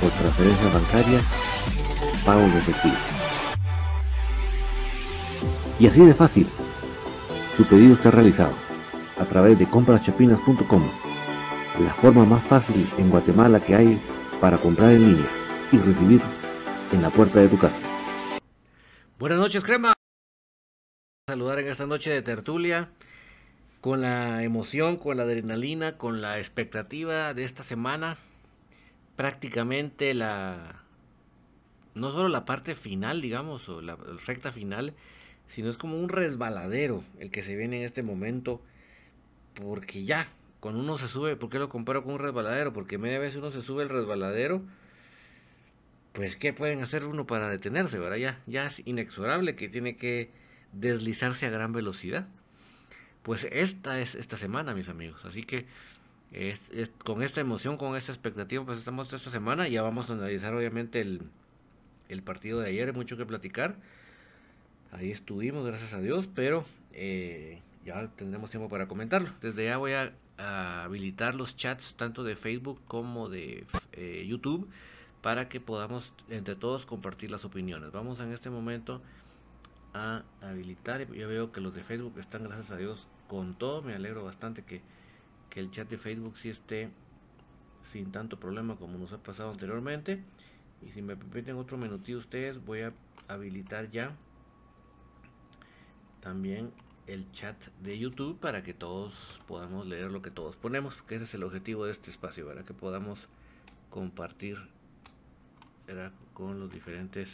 por transferencia bancaria, pago de efectivo. Y así de fácil, tu pedido está realizado a través de compraschapinas.com, la forma más fácil en Guatemala que hay para comprar en línea y recibir en la puerta de tu casa. Buenas noches, Crema. Saludar en esta noche de tertulia con la emoción, con la adrenalina, con la expectativa de esta semana prácticamente la no solo la parte final, digamos, o la, recta final, sino es como un resbaladero el que se viene en este momento, porque ya, cuando uno se sube, ¿por qué lo comparo con un resbaladero? Porque media vez uno se sube el resbaladero, pues ¿qué pueden hacer uno para detenerse, verdad? Ya, ya es inexorable que tiene que deslizarse a gran velocidad. Pues esta es esta semana, mis amigos, así que es, con esta emoción, con esta expectativa, pues estamos esta semana. Ya vamos a analizar obviamente el, el partido de ayer, hay mucho que platicar. Ahí estuvimos, gracias a Dios, pero eh, ya tendremos tiempo para comentarlo. Desde ya voy a, habilitar los chats tanto de Facebook como de eh, YouTube para que podamos entre todos compartir las opiniones. Vamos en este momento a habilitar. Yo veo que los de Facebook están, gracias a Dios, con todo. Me alegro bastante que que el chat de Facebook sí esté sin tanto problema como nos ha pasado anteriormente. Y si me permiten otro minutito ustedes, voy a habilitar ya también el chat de YouTube para que todos podamos leer lo que todos ponemos, que ese es el objetivo de este espacio, para que podamos compartir con los diferentes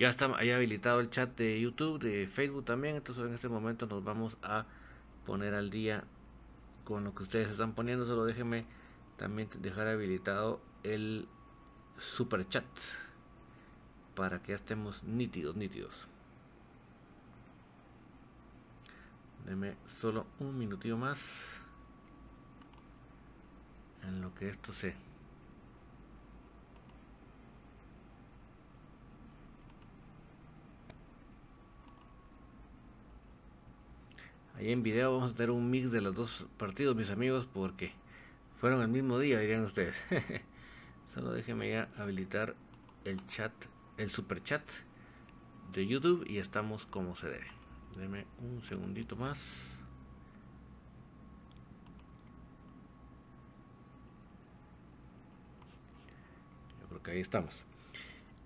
Ya está ahí habilitado el chat de YouTube, de Facebook también. Entonces en este momento nos vamos a poner al día con lo que ustedes están poniendo. Solo déjenme también dejar habilitado el super chat para que ya estemos nítidos, nítidos. Deme solo un minutito más en lo que esto se Ahí en video vamos a tener un mix de los dos partidos, mis amigos, porque fueron el mismo día, dirían ustedes. Solo déjenme ya habilitar el chat, el super chat de YouTube y estamos como se debe. Deme un segundito más. Yo creo que ahí estamos.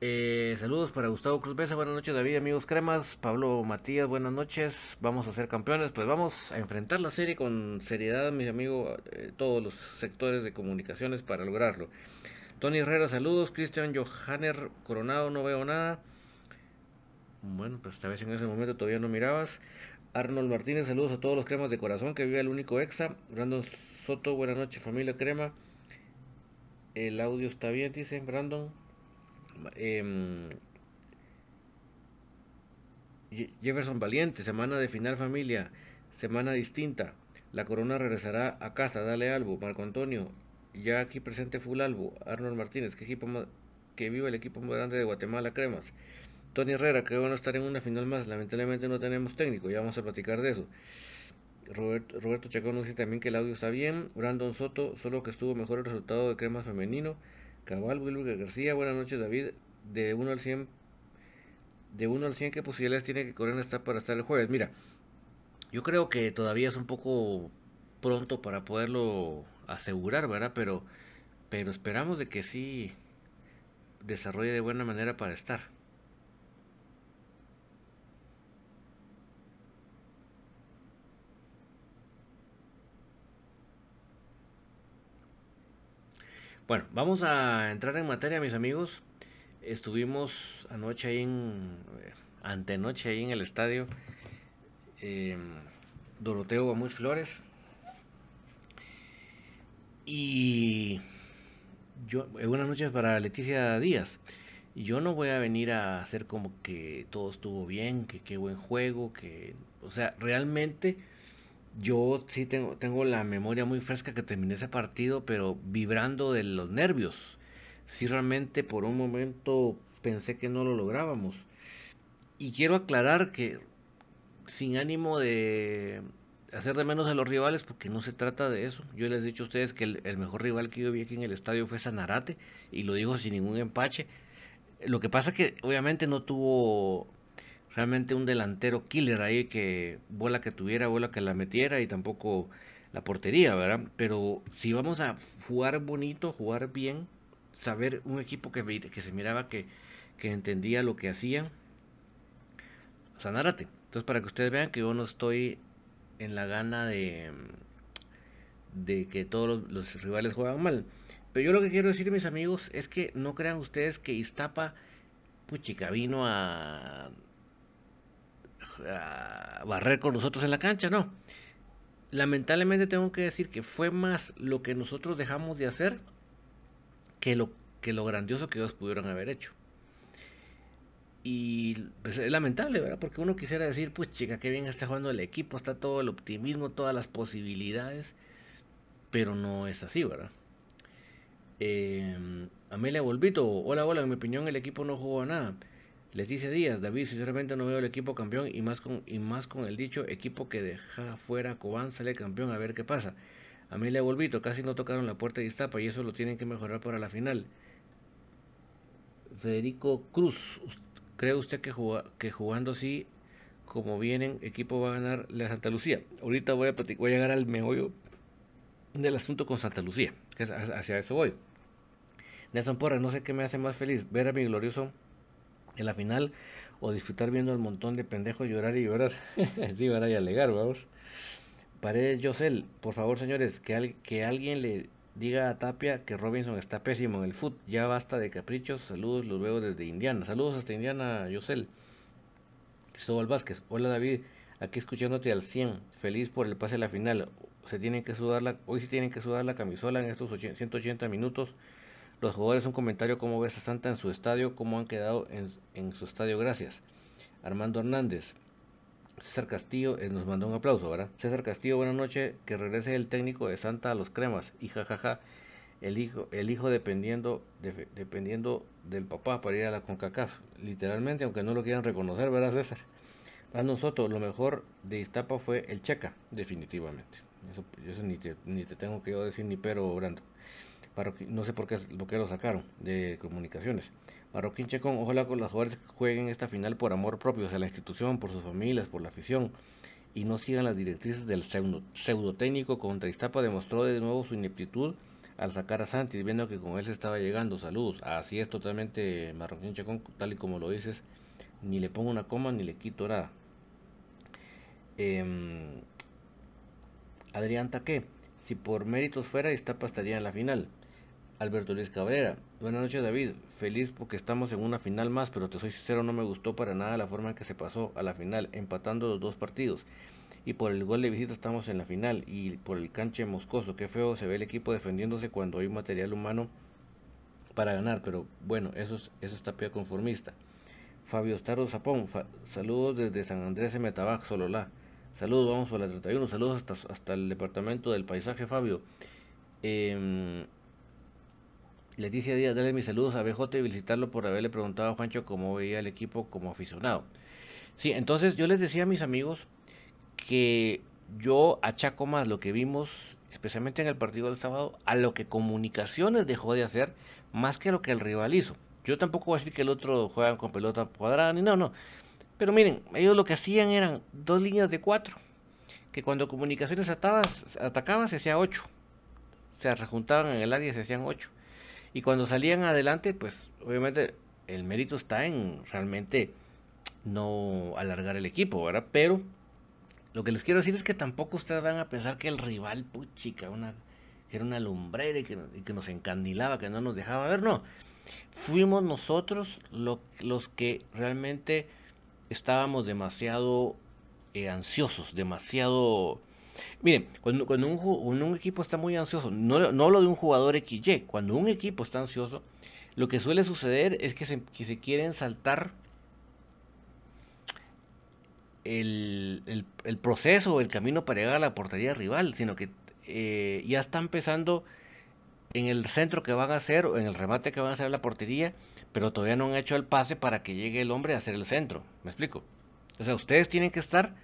Eh, saludos para Gustavo Cruz Besa, buenas noches David, amigos cremas, Pablo Matías, buenas noches, vamos a ser campeones, pues vamos a enfrentar la serie con seriedad, mis amigos, eh, todos los sectores de comunicaciones para lograrlo. Tony Herrera, saludos, Cristian Johanner Coronado, no veo nada. Bueno, pues tal vez en ese momento todavía no mirabas. Arnold Martínez, saludos a todos los cremas de corazón que vive el único exa. Brandon Soto, buenas noches familia crema. El audio está bien, dice Brandon. Em, Jefferson Valiente, semana de final familia. semana distinta. La corona regresará a casa, dale Albo, Marco Antonio, ya aquí presente full Albo, Arnold Martínez, que equipo que viva el equipo más grande de Guatemala, Cremas. Tony Herrera, que bueno estar en una final más, lamentablemente no tenemos técnico, ya vamos a platicar de eso. Roberto, Roberto Chacón dice también que el audio está bien. Brandon Soto, solo que estuvo mejor el resultado de Cremas femenino. Cabal, Wilber García, buenas noches David. De 1 al 100, de 1 al 100, ¿qué posibilidades tiene que Corena estar para estar el jueves? Mira, yo creo que todavía es un poco pronto para poderlo asegurar, ¿verdad? Pero, pero esperamos de que sí desarrolle de buena manera para estar. Bueno, vamos a entrar en materia, mis amigos. Estuvimos anoche ahí en. Eh, antenoche ahí en el estadio. Eh, Doroteo Guamuch Flores. Y. Yo, eh, buenas noches para Leticia Díaz. Yo no voy a venir a hacer como que todo estuvo bien, que qué buen juego, que. O sea, realmente yo sí tengo, tengo la memoria muy fresca que terminé ese partido, pero vibrando de los nervios. Sí realmente por un momento pensé que no lo lográbamos. Y quiero aclarar que sin ánimo de hacer de menos a los rivales, porque no se trata de eso. Yo les he dicho a ustedes que el, mejor rival que yo vi aquí en el estadio fue Sanarate, y lo digo sin ningún empache. Lo que pasa es que obviamente no tuvo realmente un delantero killer ahí que bola que tuviera, bola que la metiera y tampoco la portería, ¿verdad? Pero si vamos a jugar bonito, jugar bien, saber un equipo que, que se miraba que, que entendía lo que hacía, sanárate. Entonces para que ustedes vean que yo no estoy en la gana de, de que todos los, los rivales juegan mal. Pero yo lo que quiero decir, mis amigos, es que no crean ustedes que Iztapa, puchica, vino a barrer con nosotros en la cancha, no. Lamentablemente tengo que decir que fue más lo que nosotros dejamos de hacer que lo, que lo grandioso que ellos pudieron haber hecho. Y pues, es lamentable, ¿verdad? Porque uno quisiera decir, pues chica, qué bien está jugando el equipo, está todo el optimismo, todas las posibilidades, pero no es así, ¿verdad? Eh, Amelia Volvito, hola, hola, en mi opinión el equipo no jugó a nada. Leticia Díaz, David, sinceramente no veo el equipo campeón y más con, y más con el dicho equipo que deja fuera a Cobán sale campeón a ver qué pasa. Amelia Volvito, casi no tocaron la puerta de Iztapa y eso lo tienen que mejorar para la final. Federico Cruz, ¿cree usted que, que jugando así como vienen, equipo va a ganar la Santa Lucía? Ahorita voy a, voy a llegar al meollo del asunto con Santa Lucía, que hacia eso voy. Nelson Porra, no sé qué me hace más feliz, ver a mi glorioso en la final o disfrutar viendo al montón de pendejos llorar y llorar. sí, van a alegar, vamos. Paredes Josel, por favor, señores, que, alguien le diga a Tapia que Robinson está pésimo en el foot. Ya basta de caprichos. Saludos, los veo desde Indiana. Saludos hasta Indiana, Josel. Cristóbal Vázquez. Hola, David. Aquí escuchándote al 100. Feliz por el pase a la final. Se tienen que sudar la, hoy sí tienen que sudar la camisola en estos 180 minutos los jugadores, un comentario, ¿cómo ves a Santa en su estadio? ¿Cómo han quedado en, su estadio? Gracias. Armando Hernández. César Castillo eh, nos mandó un aplauso, ¿verdad? César Castillo, buenas noches. Que regrese el técnico de Santa a los cremas. Y jajaja, el hijo, el hijo dependiendo, dependiendo del papá para ir a la CONCACAF. Literalmente, aunque no lo quieran reconocer, ¿verdad, César? Para nosotros, lo mejor de Iztapa fue el Checa, definitivamente. Eso, eso ni, te, ni te tengo que decir ni pero, Brando no sé por qué, lo sacaron de comunicaciones. Marroquín Checón, ojalá con los jugadores jueguen esta final por amor propio, hacia la institución, por sus familias, por la afición, y no sigan las directrices del pseudo, técnico contra Iztapa, demostró de nuevo su ineptitud al sacar a Santi, viendo que con él se estaba llegando. Saludos, así es totalmente Marroquín Checón, tal y como lo dices, ni le pongo una coma ni le quito nada. Eh, Adrián Taque, si por méritos fuera, Iztapa estaría en la final. Alberto Luis Cabrera. Buenas noches David, feliz porque estamos en una final más, pero te soy sincero, no me gustó para nada la forma en que se pasó a la final, empatando los dos partidos. Y por el gol de visita estamos en la final y por el canche moscoso, qué feo se ve el equipo defendiéndose cuando hay material humano para ganar, pero bueno, eso es, eso es tapia conformista. Fabio Staro Zapón, saludos desde San Andrés de Metabac, Sololá. Saludos, vamos por la 31. Saludos hasta, hasta el departamento del paisaje, Fabio. Eh, Leticia Díaz, dale mis saludos a BJ y felicitarlo por haberle preguntado a Juancho cómo veía el equipo como aficionado. Sí, entonces yo les decía a mis amigos que yo achaco más lo que vimos, especialmente en el partido del sábado, a lo que Comunicaciones dejó de hacer más que lo que el rival hizo. Yo tampoco voy a decir que el otro juega con pelota cuadrada ni no, no. Pero miren, ellos lo que hacían eran dos líneas de cuatro, que cuando Comunicaciones atacaba se hacía ocho. Se rejuntaban en el área y se hacían ocho. Y cuando salían adelante, pues obviamente el mérito está en realmente no alargar el equipo, ¿verdad? Pero lo que les quiero decir es que tampoco ustedes van a pensar que el rival, puchica, una, que era una lumbrera y que, nos encandilaba, que no nos dejaba ver, no. Fuimos nosotros los que realmente estábamos demasiado eh, ansiosos, demasiado Miren, cuando, un, equipo está muy ansioso, no, no lo de un jugador XY, cuando un equipo está ansioso, lo que suele suceder es que se, que se quieren saltar el, el, proceso o el camino para llegar a la portería rival, sino que eh, ya están pensando en el centro que van a hacer o en el remate que van a hacer a la portería, pero todavía no han hecho el pase para que llegue el hombre a hacer el centro. ¿Me explico? O sea, ustedes tienen que estar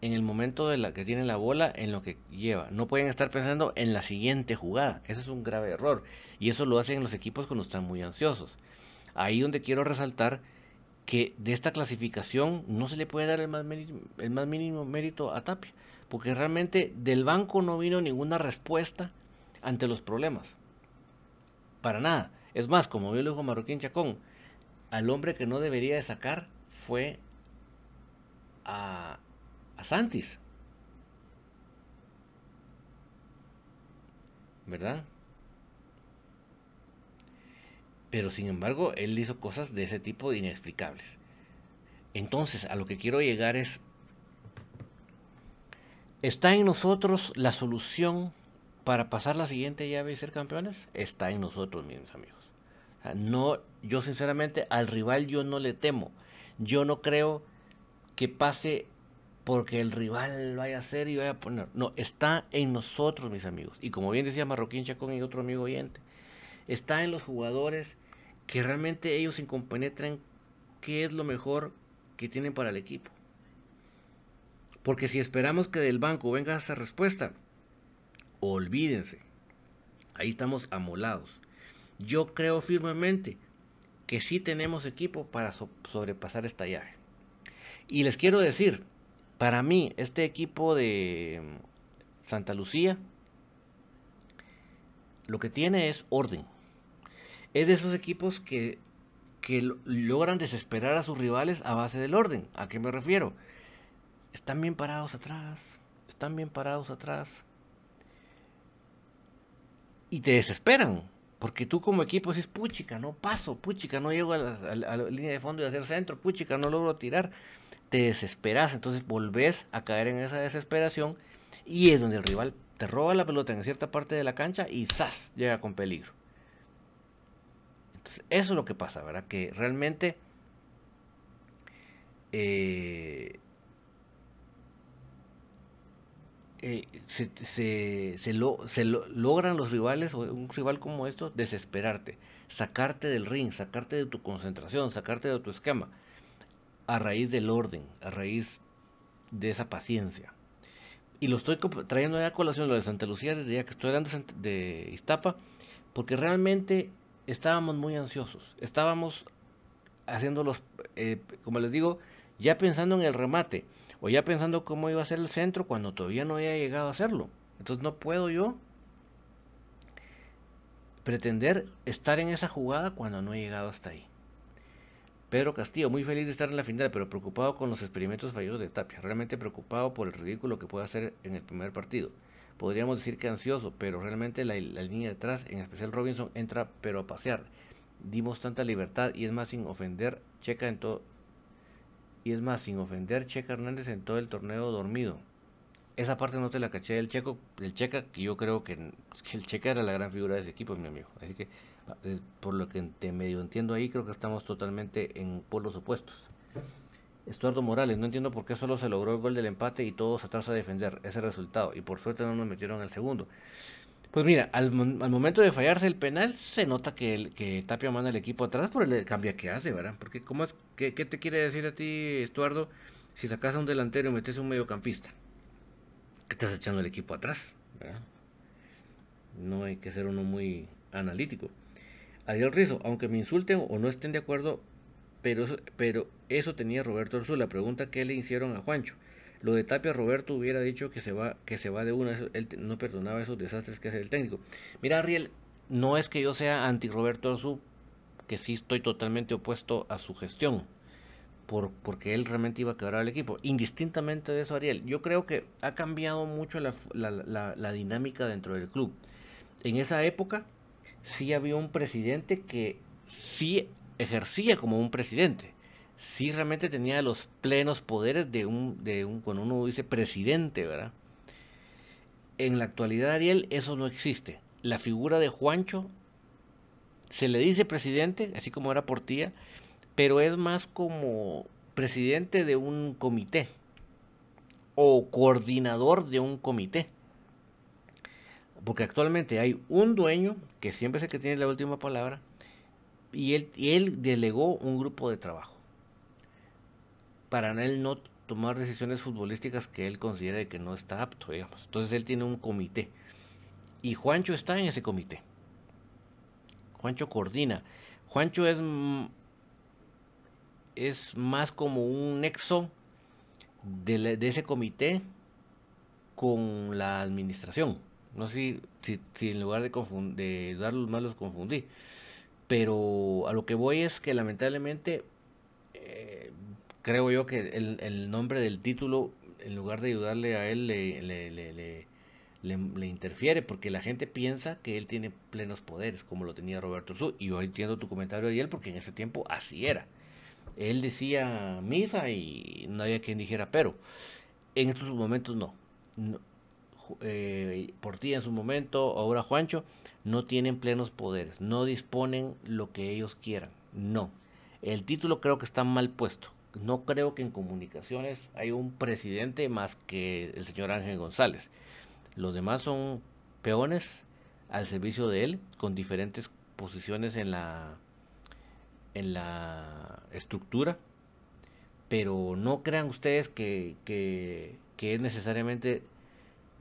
en el momento de la que tienen la bola en lo que lleva. No pueden estar pensando en la siguiente jugada. Ese es un grave error. Y eso lo hacen los equipos cuando están muy ansiosos. Ahí donde quiero resaltar que de esta clasificación no se le puede dar el más, el más mínimo mérito a Tapia. Porque realmente del banco no vino ninguna respuesta ante los problemas. Para nada. Es más, como yo le dijo Marroquín Chacón, al hombre que no debería de sacar fue a, a Santis. ¿Verdad? Pero sin embargo, él hizo cosas de ese tipo inexplicables. Entonces, a lo que quiero llegar es, ¿está en nosotros la solución para pasar la siguiente llave y ser campeones? Está en nosotros, mis amigos. no, yo sinceramente al rival yo no le temo. Yo no creo que pase porque el rival vaya a hacer y vaya a poner. No, está en nosotros, mis amigos. Y como bien decía Marroquín Chacón y otro amigo oyente, está en los jugadores que realmente ellos se compenetran qué es lo mejor que tienen para el equipo. Porque si esperamos que del banco venga esa respuesta, olvídense. Ahí estamos amolados. Yo creo firmemente que sí tenemos equipo para sobrepasar esta llave. Y les quiero decir, para mí, este equipo de Santa Lucía lo que tiene es orden. Es de esos equipos que, que logran desesperar a sus rivales a base del orden. ¿A qué me refiero? Están bien parados atrás, están bien parados atrás. Y te desesperan, porque tú como equipo dices, puchica, no paso, puchica, no llego a la, línea de fondo y hacer centro, puchica, no logro tirar te desesperas, entonces volvés a caer en esa desesperación y es donde el rival te roba la pelota en cierta parte de la cancha y ¡zas! llega con peligro. Entonces, eso es lo que pasa, ¿verdad? Que realmente eh, eh, se, se, logran los rivales, o un rival como esto, desesperarte, sacarte del ring, sacarte de tu concentración, sacarte de tu esquema a raíz del orden, a raíz de esa paciencia. Y lo estoy trayendo a colación lo de Santa Lucía desde ya que estoy hablando de Iztapa, porque realmente estábamos muy ansiosos. Estábamos haciendo los, eh, como les digo, ya pensando en el remate, o ya pensando cómo iba a ser el centro cuando todavía no había llegado a hacerlo. Entonces no puedo yo pretender estar en esa jugada cuando no he llegado hasta ahí. Pedro Castillo, muy feliz de estar en la final, pero preocupado con los experimentos fallidos de Tapia. Realmente preocupado por el ridículo que puede hacer en el primer partido. Podríamos decir que ansioso, pero realmente la, línea detrás, en especial Robinson, entra pero a pasear. Dimos tanta libertad y es más sin ofender Checa en todo. Y es más, sin ofender Checa Hernández en todo el torneo dormido. Esa parte no te la caché del Checo, del Checa, que yo creo que, que el Checa era la gran figura de ese equipo, mi amigo. Así que por lo que te medio entiendo ahí, creo que estamos totalmente en polos opuestos. Estuardo Morales, no entiendo por qué solo se logró el gol del empate y todos atrás a defender ese resultado. Y por suerte no nos metieron el segundo. Pues mira, al, momento de fallarse el penal, se nota que, el, que Tapia manda el equipo atrás por el cambio que hace, ¿verdad? Porque ¿cómo es, qué, te quiere decir a ti, Estuardo, si sacas a un delantero y metes a un mediocampista? Que estás echando el equipo atrás, ¿verdad? No hay que ser uno muy analítico. Ariel Rizo, aunque me insulten o no estén de acuerdo, pero, pero eso tenía Roberto Orzú. La pregunta que le hicieron a Juancho. Lo de Tapia Roberto hubiera dicho que se va, que se va de una, él no perdonaba esos desastres que hace el técnico. Mira, Ariel, no es que yo sea anti Roberto Orzú, que sí estoy totalmente opuesto a su gestión, por, porque él realmente iba a quebrar al equipo. Indistintamente de eso, Ariel, yo creo que ha cambiado mucho la, la dinámica dentro del club. En esa época sí había un presidente que sí ejercía como un presidente sí realmente tenía los plenos poderes de un, de un, cuando uno dice presidente, ¿verdad? En la actualidad, Ariel, eso no existe. La figura de Juancho se le dice presidente, así como era Portilla, pero es más como presidente de un comité o coordinador de un comité. Porque actualmente hay un dueño, que siempre es el que tiene la última palabra, y él, y él delegó un grupo de trabajo para él no tomar decisiones futbolísticas que él considere que no está apto, digamos. Entonces él tiene un comité. Y Juancho está en ese comité. Juancho coordina. Juancho es, es más como un nexo de, ese comité con la administración. No sé si, si, en lugar de, de darlos más los confundí. Pero a lo que voy es que lamentablemente eh, creo yo que el, nombre del título, en lugar de ayudarle a él, le, le, interfiere, porque la gente piensa que él tiene plenos poderes, como lo tenía Roberto Urzú. Y yo entiendo tu comentario de él, porque en ese tiempo así era. Él decía misa y no había quien dijera pero. En estos momentos no. Eh, por ti en su momento, ahora Juancho, no tienen plenos poderes, no disponen lo que ellos quieran. No. El título creo que está mal puesto no creo que en comunicaciones hay un presidente más que el señor Ángel González. Los demás son peones al servicio de él, con diferentes posiciones en la, en la estructura. Pero no crean ustedes que, que, es necesariamente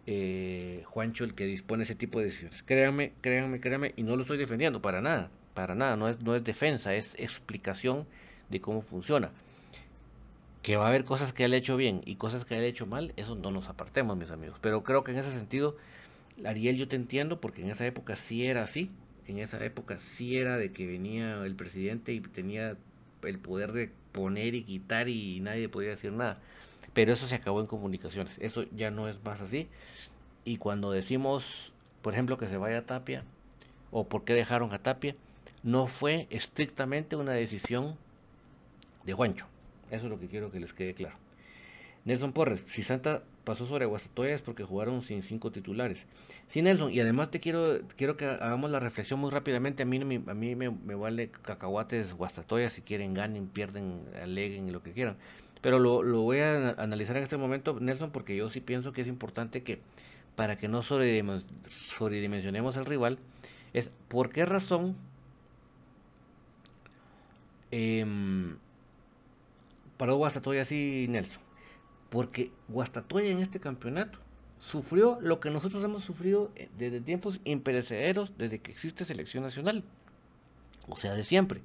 eh, Juancho el que dispone ese tipo de decisiones. Créanme, créanme, créanme, y no lo estoy defendiendo para nada, para nada, no es, no es defensa, es explicación de cómo funciona que va a haber cosas que él ha hecho bien y cosas que él ha hecho mal, eso no nos apartemos, mis amigos. Pero creo que en ese sentido, Ariel, yo te entiendo, porque en esa época sí era así. En esa época sí era de que venía el presidente y tenía el poder de poner y quitar y nadie podía decir nada. Pero eso se acabó en comunicaciones. Eso ya no es más así. Y cuando decimos, por ejemplo, que se vaya a Tapia, o por qué dejaron a Tapia, no fue estrictamente una decisión de Juancho eso es lo que quiero que les quede claro. Nelson Porres, si Santa pasó sobre Guastatoya es porque jugaron sin cinco titulares. Sí, Nelson, y además te quiero quiero que hagamos la reflexión muy rápidamente. A mí, a mí me, vale cacahuates Guastatoya, si quieren ganen, pierden, aleguen lo que quieran. Pero lo, voy a analizar en este momento, Nelson, porque yo sí pienso que es importante que, para que no sobredimensionemos al rival, es por qué razón eh, paró Guastatoya así, Nelson. Porque Guastatoya en este campeonato sufrió lo que nosotros hemos sufrido eh, desde tiempos imperecederos, desde que existe selección nacional. O sea, de siempre.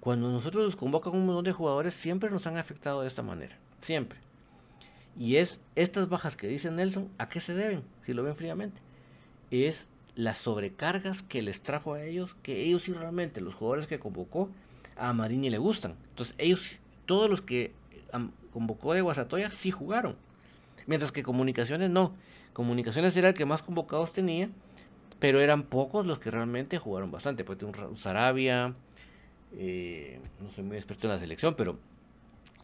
Cuando nosotros nos convocan un montón de jugadores, siempre nos han afectado de esta manera. Siempre. Y es estas bajas que dice Nelson, ¿a qué se deben? Si lo ven fríamente. Es las sobrecargas que les trajo a ellos, que ellos sí realmente, los jugadores que convocó, a Marini le gustan. Entonces ellos todos los que convocó de Guasatoya sí jugaron. Mientras que Comunicaciones no. Comunicaciones era el que más convocados tenía, pero eran pocos los que realmente jugaron bastante. Pues un Sarabia, eh, no soy muy experto en la selección, pero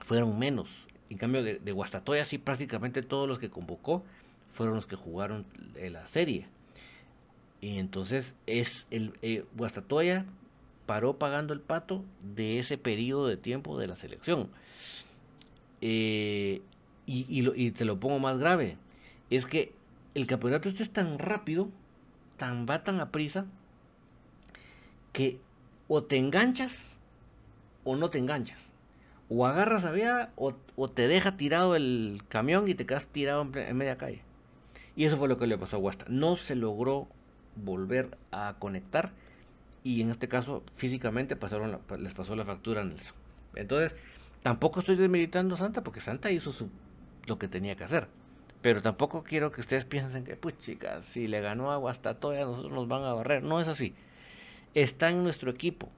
fueron menos. En cambio, de, Guastatoya sí prácticamente todos los que convocó fueron los que jugaron la serie. Y entonces es el eh, Guastatoya paró pagando el pato de ese periodo de tiempo de la selección. Eh, y, te lo pongo más grave. Es que el campeonato este es tan rápido, tan va tan a prisa, que o te enganchas o no te enganchas. O agarras a vía o, te deja tirado el camión y te quedas tirado en, media calle. Y eso fue lo que le pasó a Guasta. No se logró volver a conectar y en este caso físicamente pasaron les pasó la factura a Nelson. Entonces, tampoco estoy desmeditando a Santa porque Santa hizo lo que tenía que hacer. Pero tampoco quiero que ustedes piensen que, pues chicas, si le ganó a Guastatoya, nosotros nos van a barrer. No es así. Está en nuestro equipo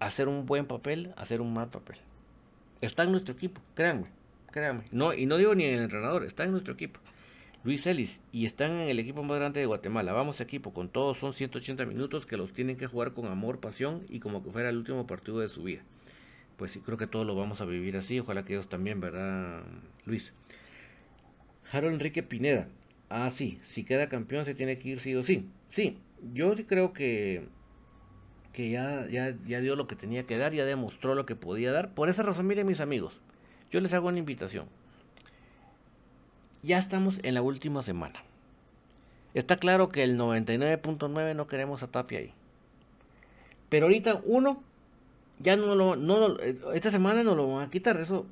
hacer un buen papel, hacer un mal papel. Está en nuestro equipo, créanme, créanme. No, y no digo ni en el entrenador, está en nuestro equipo. Luis Ellis, y están en el equipo más grande de Guatemala. Vamos equipo, con todos son 180 minutos que los tienen que jugar con amor, pasión y como que fuera el último partido de su vida. Pues sí, creo que todos lo vamos a vivir así, ojalá que ellos también, ¿verdad, Luis? Harold Enrique Pineda. Ah, sí, si queda campeón se tiene que ir sí o sí. Sí, yo sí creo que, que ya, ya, ya dio lo que tenía que dar, ya demostró lo que podía dar. Por esa razón, miren mis amigos, yo les hago una invitación ya estamos en la última semana. Está claro que el 99.9 no queremos a Tapia ahí. Pero ahorita uno, ya no lo, no esta semana no lo van a quitar, eso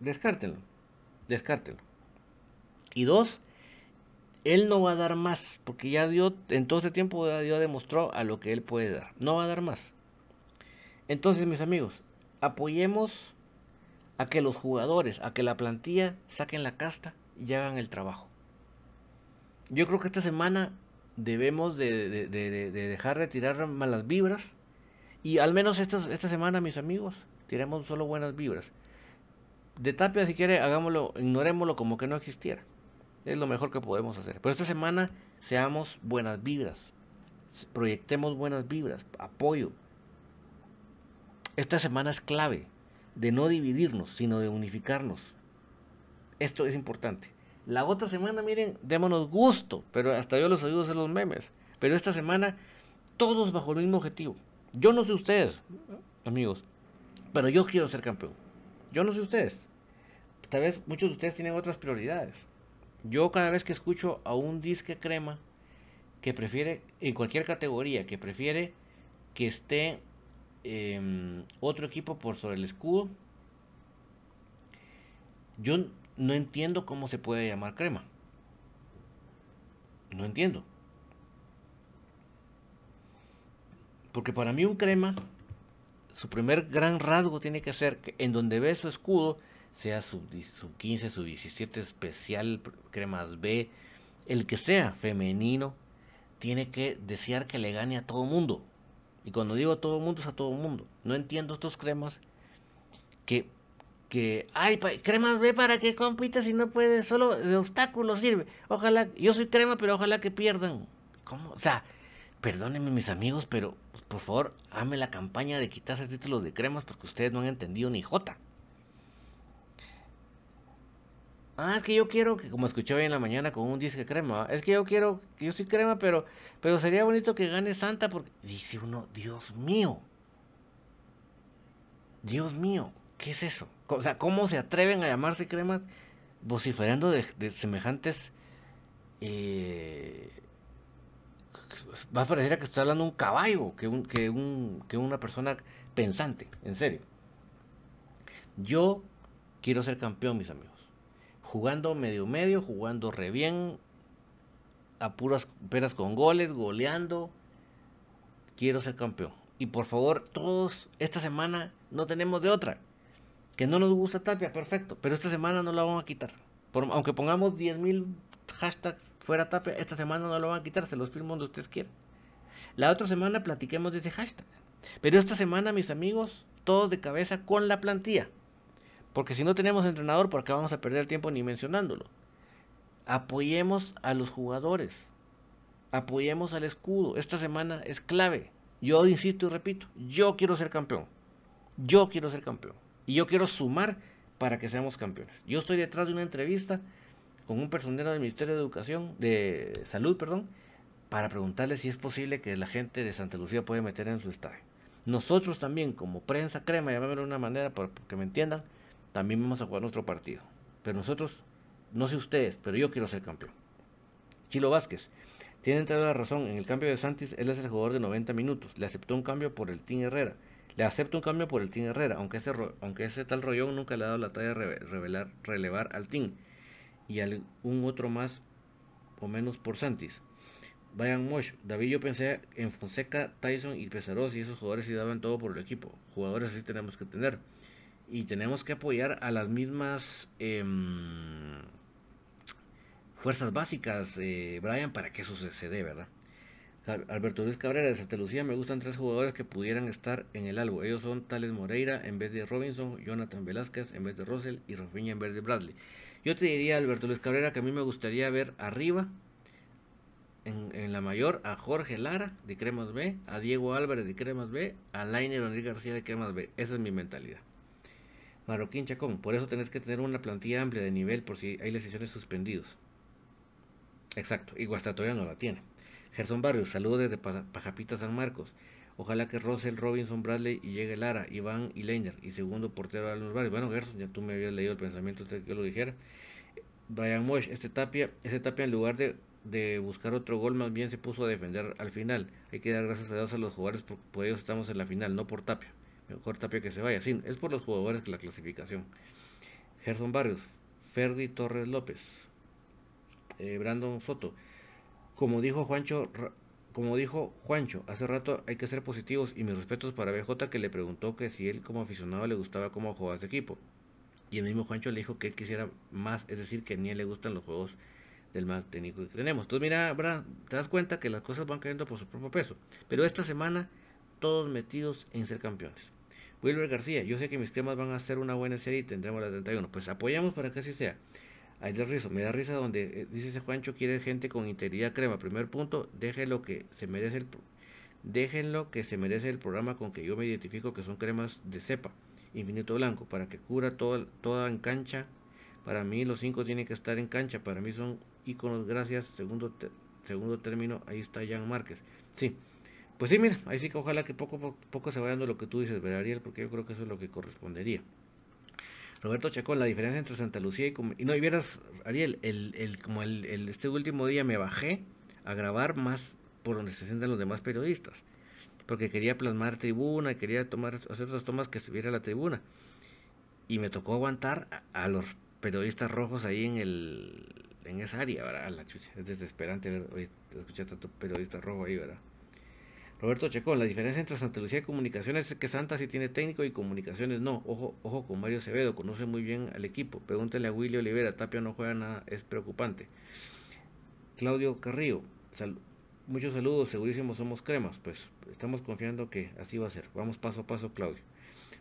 descártenlo, descártenlo. Y dos, él no va a dar más, porque ya dio, en todo este tiempo ya demostró a lo que él puede dar. No va a dar más. Entonces, mis amigos, apoyemos a que los jugadores, a que la plantilla saquen la casta y hagan el trabajo. Yo creo que esta semana debemos de, dejar de tirar malas vibras y al menos esta, esta semana, mis amigos, tiremos solo buenas vibras. De Tapia, si quiere, hagámoslo, ignorémoslo como que no existiera. Es lo mejor que podemos hacer. Pero esta semana seamos buenas vibras. Proyectemos buenas vibras, apoyo. Esta semana es clave de no dividirnos, sino de unificarnos. Esto es importante. La otra semana, miren, démonos gusto, pero hasta yo los ayudo a hacer los memes. Pero esta semana, todos bajo el mismo objetivo. Yo no sé ustedes, amigos, pero yo quiero ser campeón. Yo no sé ustedes. Tal vez muchos de ustedes tienen otras prioridades. Yo cada vez que escucho a un disque crema que prefiere, en cualquier categoría, que prefiere que esté em, otro equipo por sobre el escudo, yo no entiendo cómo se puede llamar crema. No entiendo. Porque para mí un crema, su primer gran rasgo tiene que ser que en donde ve su escudo, sea su, su 15, su 17 especial, cremas B, el que sea femenino, tiene que desear que le gane a todo mundo. Y cuando digo todo mundo es a todo mundo. No entiendo estos cremas que que, ay, cremas B para que compita si no puede, solo de obstáculos sirve. Ojalá, yo soy crema, pero ojalá que pierdan. ¿Cómo? O sea, perdónenme mis amigos, pero por favor, ame la campaña de quitarse títulos de cremas porque ustedes no han entendido ni jota. Ah, es que yo quiero, que como escuché hoy en la mañana con un disque crema, es que yo quiero, que yo soy crema, pero, pero sería bonito que gane Santa porque dice uno, Dios mío, Dios mío, ¿qué es eso? O sea, ¿cómo se atreven a llamarse cremas vociferando de, semejantes... Eh, va a parecer que estoy hablando un caballo que, un, que, un, que una persona pensante, en serio. Yo quiero ser campeón, mis amigos. Jugando medio medio, jugando re bien, a puras peras con goles, goleando. Quiero ser campeón. Y por favor, todos esta semana no tenemos de otra. Que no nos gusta Tapia, perfecto. Pero esta semana no la vamos a quitar. aunque pongamos 10.000 hashtags fuera Tapia, esta semana no lo van a quitar. Se los firmo donde ustedes quieran. La otra semana platiquemos de ese hashtag. Pero esta semana, mis amigos, todos de cabeza con la plantilla. Porque si no tenemos entrenador, ¿por qué vamos a perder tiempo ni mencionándolo? Apoyemos a los jugadores. Apoyemos al escudo. Esta semana es clave. Yo insisto y repito, yo quiero ser campeón. Yo quiero ser campeón. Y yo quiero sumar para que seamos campeones. Yo estoy detrás de una entrevista con un personal del Ministerio de Educación, de Salud, perdón, para preguntarle si es posible que la gente de Santa Lucía puede meter en su estadio. Nosotros también, como prensa crema, llamémoslo de una manera para que me entiendan, también vamos a jugar nuestro partido. Pero nosotros, no sé ustedes, pero yo quiero ser campeón. Chilo Vázquez, tiene toda la razón, en el cambio de Santis, él es el jugador de 90 minutos. Le aceptó un cambio por el Team Herrera. Le acepto un cambio por el Team Herrera, aunque ese, aunque ese tal Rollón nunca le ha dado la talla de revelar, relevar al Team. Y un otro más o menos por Santis. Brian Mosh, David, yo pensé en Fonseca, Tyson y Pesaros y esos jugadores sí daban todo por el equipo. Jugadores así tenemos que tener. Y tenemos que apoyar a las mismas em, fuerzas básicas, eh, Brian, para que eso se, dé, ¿verdad? Alberto Luis Cabrera de Santa Lucía, me gustan tres jugadores que pudieran estar en el albo. Ellos son Tales Moreira en vez de Robinson, Jonathan Velázquez en vez de Russell y Rafinha en vez de Bradley. Yo te diría, Alberto Luis Cabrera, que a mí me gustaría ver arriba, en, la mayor, a Jorge Lara de Cremas B, a Diego Álvarez de Cremas B, a Lainer Rodríguez García de Cremas B. Esa es mi mentalidad. Marroquín Chacón, por eso tenés que tener una plantilla amplia de nivel por si hay lesiones suspendidos. Exacto, y todavía no la tiene. Gerson Barrios, saludos desde Pajapita San Marcos. Ojalá que Russell, Robinson, Bradley y llegue Lara, Iván y Leiner. Y segundo portero a los Barrios. Bueno, Gerson, ya tú me habías leído el pensamiento de que yo lo dijera. Brian Mosh, este Tapia, este Tapia en lugar de, de, buscar otro gol, más bien se puso a defender al final. Hay que dar gracias a Dios a los jugadores porque por ellos estamos en la final, no por Tapia. Mejor Tapia que se vaya. Sí, es por los jugadores que la clasificación. Gerson Barrios, Ferdi Torres López, eh, Brandon Soto. Como dijo Juancho, como dijo Juancho, hace rato hay que ser positivos y mis respetos para BJ que le preguntó que si él como aficionado le gustaba cómo jugaba ese equipo. Y el mismo Juancho le dijo que él quisiera más, es decir, que ni a él le gustan los juegos del más técnico que tenemos. Entonces mira, te das cuenta que las cosas van cayendo por su propio peso. Pero esta semana todos metidos en ser campeones. Wilber García, yo sé que mis cremas van a hacer una buena serie y tendremos la 31. Pues apoyamos para que así sea. Ahí le rizo, me da risa donde eh, dice ese Juancho quiere gente con integridad crema. Primer punto, déjenlo que se merece el déjenlo que se merece el programa con que yo me identifico que son cremas de cepa, infinito blanco, para que cubra toda, toda en cancha. Para mí los cinco tienen que estar en cancha, para mí son iconos, gracias. Segundo, segundo término, ahí está Jan Márquez. Sí, pues sí, mira, ahí sí que ojalá que poco a poco, se vaya dando lo que tú dices, ¿verdad, Ariel? Porque yo creo que eso es lo que correspondería. Roberto Chacón, la diferencia entre Santa Lucía y... Y no, y vieras, Ariel, el, el, como el, este último día me bajé a grabar más por donde se sientan los demás periodistas. Porque quería plasmar tribuna, quería tomar, hacer otras tomas que se viera la tribuna. Y me tocó aguantar a, los periodistas rojos ahí en el en esa área, ¿verdad? La chucha, es desesperante ver, escuchar tanto periodista rojo ahí, ¿verdad? Roberto Checón, la diferencia entre Santa Lucía y Comunicaciones es que Santa sí tiene técnico y Comunicaciones no. Ojo, ojo con Mario Acevedo, conoce muy bien al equipo. Pregúntele a Willy Olivera, Tapia no juega nada, es preocupante. Claudio Carrillo, muchos saludos, segurísimo somos cremas. Pues estamos confiando que así va a ser. Vamos paso a paso, Claudio.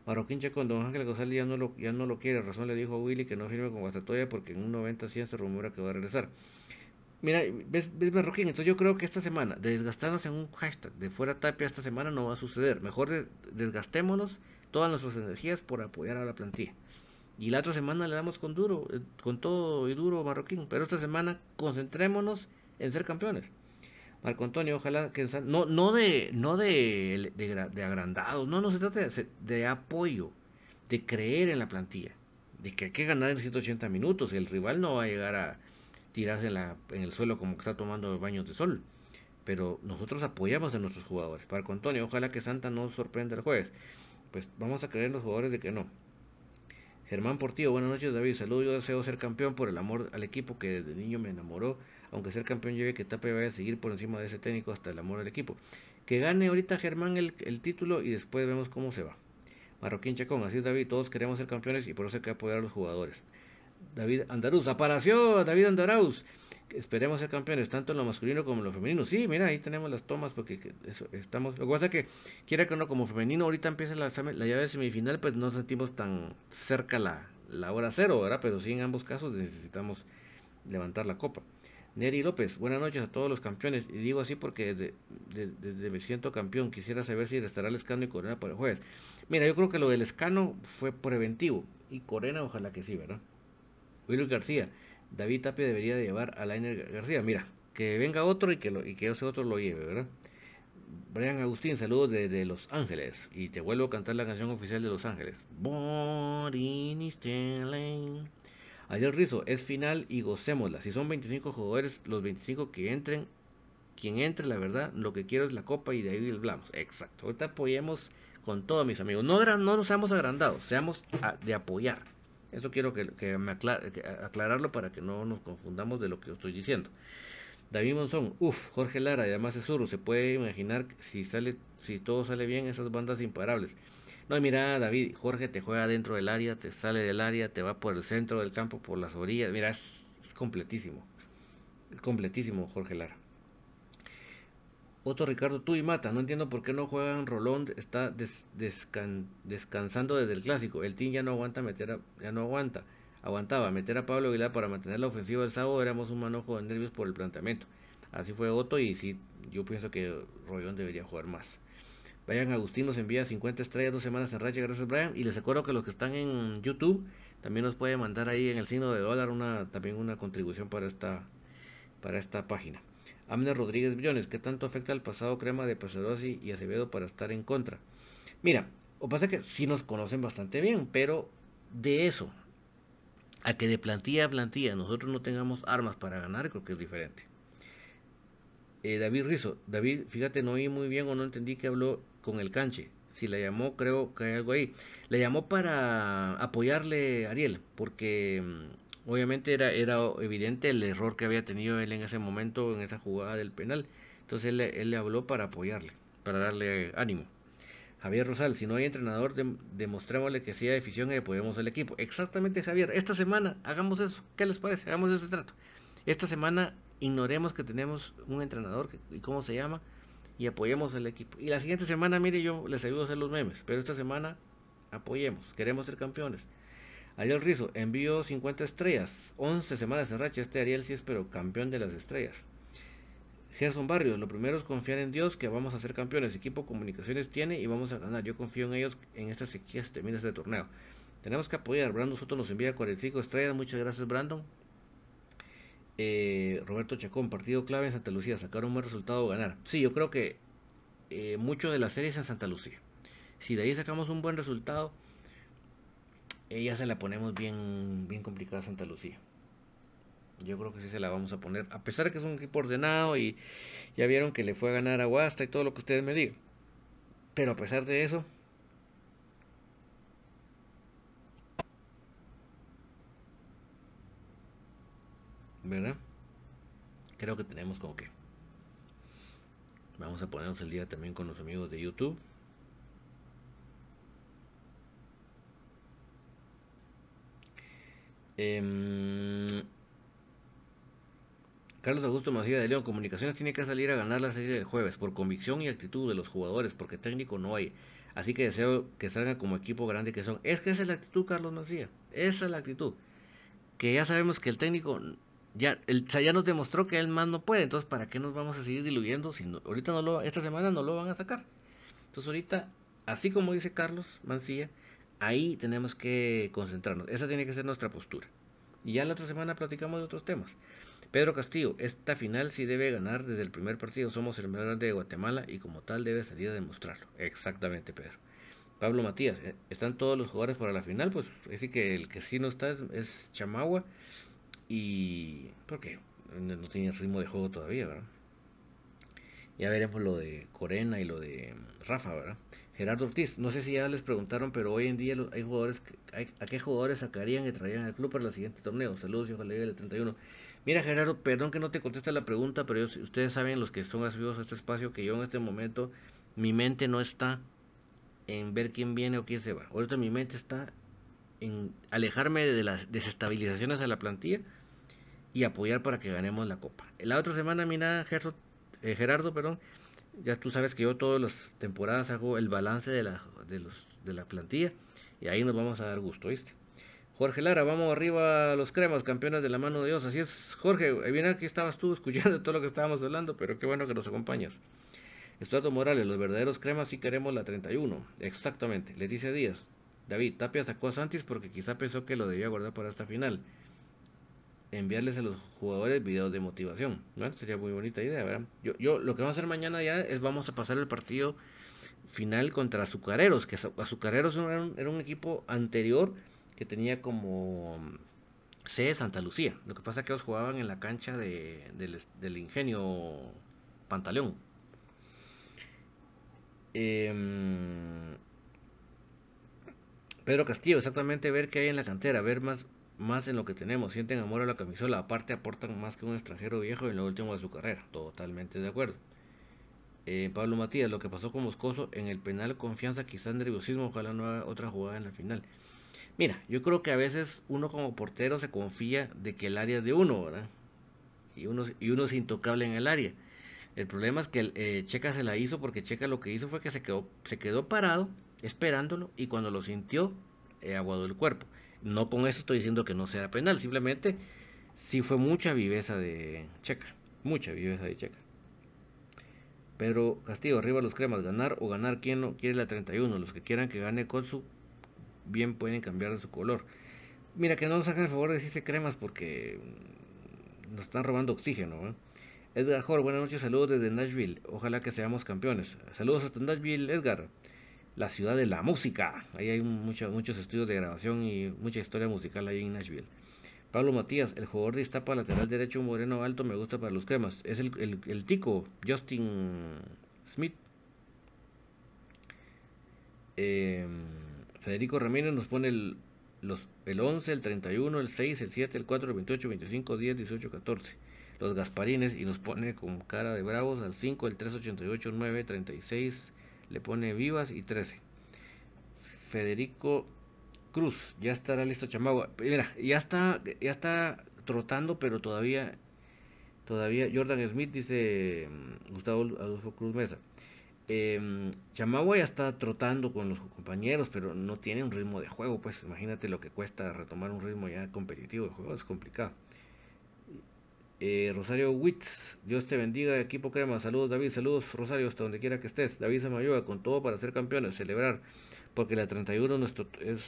Marroquín Chacón, don Ángel González ya no lo, ya no lo quiere. Razón le dijo a Willy que no firme con Guastatoya porque en un 90-100 se rumora que va a regresar. Mira, ves, ves Marroquín, entonces yo creo que esta semana, de desgastarnos en un hashtag de fuera tapia esta semana no va a suceder. Mejor desgastémonos todas nuestras energías por apoyar a la plantilla. Y la otra semana le damos con duro, eh, con todo y duro Marroquín. Pero esta semana concentrémonos en ser campeones. Marco Antonio, ojalá que no, no de, no de, de, agrandados, no, no se trata de, de apoyo, de creer en la plantilla, de que hay que ganar en 180 minutos. El rival no va a llegar a tirarse en, la, en el suelo como que está tomando baños de sol. Pero nosotros apoyamos a nuestros jugadores. Para Antonio, ojalá que Santa no sorprenda el jueves. Pues vamos a creer en los jugadores de que no. Germán Portillo, buenas noches David. Saludos, yo deseo ser campeón por el amor al equipo que desde niño me enamoró. Aunque ser campeón lleve que Tape vaya a seguir por encima de ese técnico hasta el amor al equipo. Que gane ahorita Germán el, el título y después vemos cómo se va. Marroquín Chacón, así es David, todos queremos ser campeones y por eso hay que apoyar a los jugadores. David Andaruz. Apareció David Andaruz. Esperemos ser campeones, tanto en lo masculino como en lo femenino. Sí, mira, ahí tenemos las tomas porque eso, estamos. Lo que pasa es que, quiera que no, como femenino, ahorita empieza la, la llave de semifinal, pues no sentimos tan cerca la, la hora cero, ¿verdad? Pero sí, en ambos casos necesitamos levantar la copa. Neri López, buenas noches a todos los campeones. Y digo así porque desde, desde, me siento campeón. Quisiera saber si estará el escano y Corena para el jueves. Mira, yo creo que lo del escano fue preventivo. Y Corena, ojalá que sí, ¿verdad? Willy García, David Tapia debería de llevar a Lainer García. Mira, que venga otro y que, ese otro lo lleve, ¿verdad? Brian Agustín, saludos desde Los Ángeles. Y te vuelvo a cantar la canción oficial de Los Ángeles. Ayer Rizo, es final y gocémosla. Si son 25 jugadores, los 25 que entren, quien entre, la verdad, lo que quiero es la copa y de ahí hablamos. Exacto. Ahorita apoyemos con todos mis amigos. No, no nos seamos agrandados, seamos de apoyar. Eso quiero que, me aclararlo para que no nos confundamos de lo que estoy diciendo. David Monzón, uff, Jorge Lara, además es zurro, se puede imaginar si sale, si todo sale bien, esas bandas imparables. No, mira, David, Jorge te juega dentro del área, te sale del área, te va por el centro del campo, por las orillas. Mira, es, completísimo. Es completísimo, Jorge Lara. Otro Ricardo, tú y Mata, no entiendo por qué no juegan Rolón, está descansando desde el clásico. El team ya no aguanta meter ya no aguanta. Aguantaba meter a Pablo Aguilar para mantener la ofensiva del sábado, éramos un manojo de nervios por el planteamiento. Así fue Otto y sí, yo pienso que Rollón debería jugar más. Brian Agustín nos envía 50 estrellas, dos semanas en racha, gracias Brian. Y les acuerdo que los que están en YouTube también nos pueden mandar ahí en el signo de dólar una, también una contribución para esta, para esta página. Amner Rodríguez Billones, ¿qué tanto afecta al pasado crema de Pacerosi y Acevedo para estar en contra? Mira, o pasa que sí nos conocen bastante bien, pero de eso a que de plantilla a plantilla nosotros no tengamos armas para ganar, creo que es diferente. Eh, David Rizo, David, fíjate, no oí muy bien o no entendí que habló con el canche. Si la llamó, creo que hay algo ahí. Le llamó para apoyarle a Ariel, porque mm, obviamente era, era evidente el error que había tenido él en ese momento, en esa jugada del penal. Entonces él, él le habló para apoyarle, para darle ánimo. Javier Rosal, si no hay entrenador, demostrémosle que sí hay afición y apoyemos al equipo. Exactamente, Javier. Esta semana hagamos eso. ¿Qué les parece? Hagamos ese trato. Esta semana ignoremos que tenemos un entrenador y cómo se llama y apoyemos al equipo. Y la siguiente semana, mire, yo les ayudo a hacer los memes, pero esta semana apoyemos, queremos ser campeones. Ariel Rizo envió 50 estrellas, 11 semanas de racha. Este Ariel sí es, pero campeón de las estrellas. Gerson Barrios, lo primero es confiar en Dios que vamos a ser campeones. Equipo Comunicaciones tiene y vamos a ganar. Yo confío en ellos en esta sequía se termina este torneo. Tenemos que apoyar. Brandon Soto nos envía 45 estrellas. Muchas gracias, Brandon. Eh, Roberto Chacón, partido clave en Santa Lucía. Sacar un buen resultado o ganar. Sí, yo creo que eh, mucho de la serie es en Santa Lucía. Si de ahí sacamos un buen resultado, ya se la ponemos bien, bien complicada Santa Lucía. Yo creo que sí se la vamos a poner. A pesar de que es un equipo ordenado y ya vieron que le fue a ganar a Guasta y todo lo que ustedes me digan. Pero a pesar de eso, ¿verdad? Creo que tenemos como que. Vamos a ponernos el día también con los amigos de YouTube. Eh, Carlos Augusto Macías de León, Comunicaciones tiene que salir a ganar la serie del jueves por convicción y actitud de los jugadores, porque técnico no hay. Así que deseo que salgan como equipo grande que son. Es que esa es la actitud, Carlos Macías. Esa es la actitud. Que ya sabemos que el técnico ya, el, ya nos demostró que él más no puede. Entonces, ¿para qué nos vamos a seguir diluyendo? Si ahorita no lo, esta semana no lo van a sacar. Entonces, ahorita, así como dice Carlos Mancilla, ahí tenemos que concentrarnos. Esa tiene que ser nuestra postura. Y ya la otra semana platicamos de otros temas. Pedro Castillo, esta final sí debe ganar desde el primer partido. Somos el mejor de Guatemala y como tal debe salir a demostrarlo. Exactamente, Pedro. Pablo Matías, eh, ¿están todos los jugadores para la final? Pues es decir que el que sí no está es, Chamagua y... ¿Por qué? No tiene ritmo de juego todavía, ¿verdad? Ya veremos lo de Corena y lo de Rafa, ¿verdad? Gerardo Ortiz, no sé si ya les preguntaron, pero hoy en día hay jugadores, ¿a qué jugadores sacarían y traerían al club para el siguiente torneo? Saludos y ojalá llegue el 31. Mira Gerardo, perdón que no te conteste la pregunta, pero ustedes saben, los que son asiduos a este espacio, que yo en este momento, mi mente no está en ver quién viene o quién se va. Ahorita mi mente está en alejarme de las desestabilizaciones a la plantilla y apoyar para que ganemos la copa. La otra semana, mira Gerardo, eh, Gerardo perdón, ya tú sabes que yo todas las temporadas hago el balance de la, de los, de la plantilla y ahí nos vamos a dar gusto, ¿viste? Jorge Lara, vamos arriba a los cremas, campeones de la mano de Dios. Así es, Jorge, bien aquí estabas tú escuchando todo lo que estábamos hablando, pero qué bueno que nos acompañas. Estuardo Morales, los verdaderos cremas sí queremos la 31. Exactamente. Leticia Díaz. David, Tapia sacó a Santis porque quizá pensó que lo debía guardar para esta final. Enviarles a los jugadores videos de motivación. Sería muy bonita idea, ¿verdad? Yo, yo lo que vamos a hacer mañana ya es vamos a pasar el partido final contra Azucareros, que Azucareros era un, equipo anterior que tenía como sede Santa Lucía. Lo que pasa es que ellos jugaban en la cancha de, del, ingenio Pantaleón. Em, Pedro Castillo, exactamente ver qué hay en la cantera, ver más, más en lo que tenemos, sienten amor a la camisola, aparte aportan más que un extranjero viejo en lo último de su carrera, totalmente de acuerdo. Eh, Pablo Matías, lo que pasó con Moscoso en el penal, confianza, quizás nerviosismo, ojalá no haga otra jugada en la final. Mira, yo creo que a veces uno como portero se confía de que el área es de uno, ¿verdad? Y uno, y uno es intocable en el área. El problema es que eh, Checa se la hizo porque Checa lo que hizo fue que se quedó, se quedó parado esperándolo y cuando lo sintió, eh, aguadó el cuerpo. No con eso estoy diciendo que no sea penal, simplemente sí fue mucha viveza de Checa, mucha viveza de Checa. Pero Castillo, arriba los cremas, ganar o ganar, ¿quién no quiere la 31? Los que quieran que gane Kotsu, bien pueden cambiar de su color. Mira, que no nos hagan el favor de decirse cremas porque nos están robando oxígeno. Edgar Jor, buenas noches, saludos desde Nashville. Ojalá que seamos campeones. Saludos hasta Nashville, Edgar la ciudad de la música. Ahí hay muchos estudios de grabación y mucha historia musical ahí en Nashville. Pablo Matías, el jugador de Iztapa, lateral derecho, moreno alto, me gusta para los cremas. Es el, el, tico, Justin Smith. Em, Federico Ramírez nos pone el, los, el 11, el 31, el 6, el 7, el 4, el 28, 25, 10, 18, 14. Los Gasparines y nos pone con cara de bravos al 5, el 3, 88, 9, 36, le pone vivas y 13. Federico Cruz, ya estará listo Chamagua. Mira, ya está, ya está trotando, pero todavía, todavía, Jordan Smith dice mm, Gustavo Adolfo Cruz Mesa. Eh, Chamagua ya está trotando con los compañeros, pero no tiene un ritmo de juego, pues imagínate lo que cuesta retomar un ritmo ya competitivo de juego, es complicado. Eh, Rosario Witz, Dios te bendiga, equipo crema. Saludos David, saludos Rosario, hasta donde quiera que estés. David se me ayuda con todo para ser campeones, celebrar, porque la 31 nuestro, es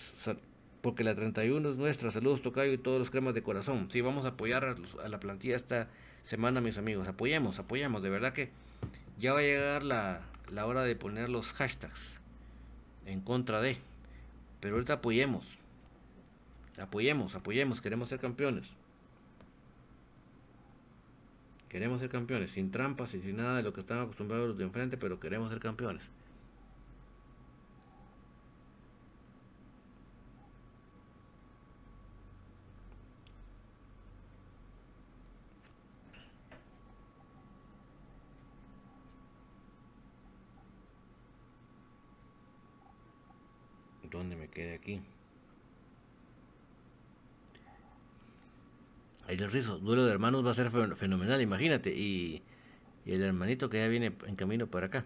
porque la 31 es nuestra. Saludos Tocayo y todos los cremas de corazón. Sí, vamos a apoyar a, la plantilla esta semana, mis amigos. Apoyemos, apoyemos. De verdad que ya va a llegar la, la hora de poner los hashtags en contra de. Pero ahorita apoyemos. Apoyemos, apoyemos, queremos ser campeones. Queremos ser campeones, sin trampas y sin nada de lo que están acostumbrados los de enfrente, pero queremos ser campeones. ¿Dónde me quedé aquí? El rizo, duelo de hermanos va a ser fenomenal, imagínate. Y, el hermanito que ya viene en camino para acá.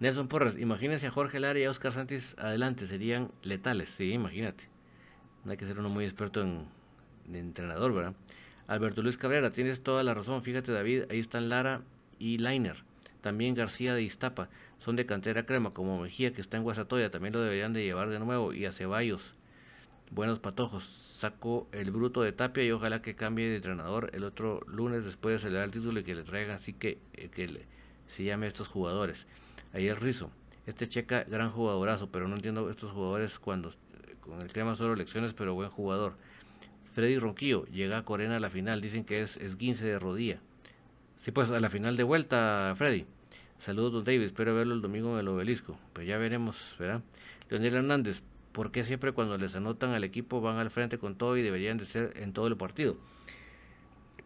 Nelson Porras, imagínense a Jorge Lara y a Oscar Santis adelante, serían letales, sí, imagínate. No hay que ser uno muy experto en, entrenador, ¿verdad? Alberto Luis Cabrera, tienes toda la razón, fíjate David, ahí están Lara y Lainer. También García de Iztapa, son de cantera crema, como Mejía que está en Guasatoya, también lo deberían de llevar de nuevo. Y a Ceballos, buenos patojos sacó el bruto de Tapia y ojalá que cambie de entrenador el otro lunes después de celebrar el título y que le traiga así que, eh, que le, se llame a estos jugadores. El Rizo, este checa gran jugadorazo, pero no entiendo estos jugadores cuando con el crema solo elecciones, pero buen jugador. Freddy Ronquillo llega a Corena a la final, dicen que es esguince de rodilla. Sí, pues a la final de vuelta, Freddy. Saludos, don David, espero verlo el domingo en el obelisco. Pues ya veremos, ¿verdad? Leonel Hernández, ¿Por qué siempre cuando les anotan al equipo van al frente con todo y deberían de ser en todo el partido?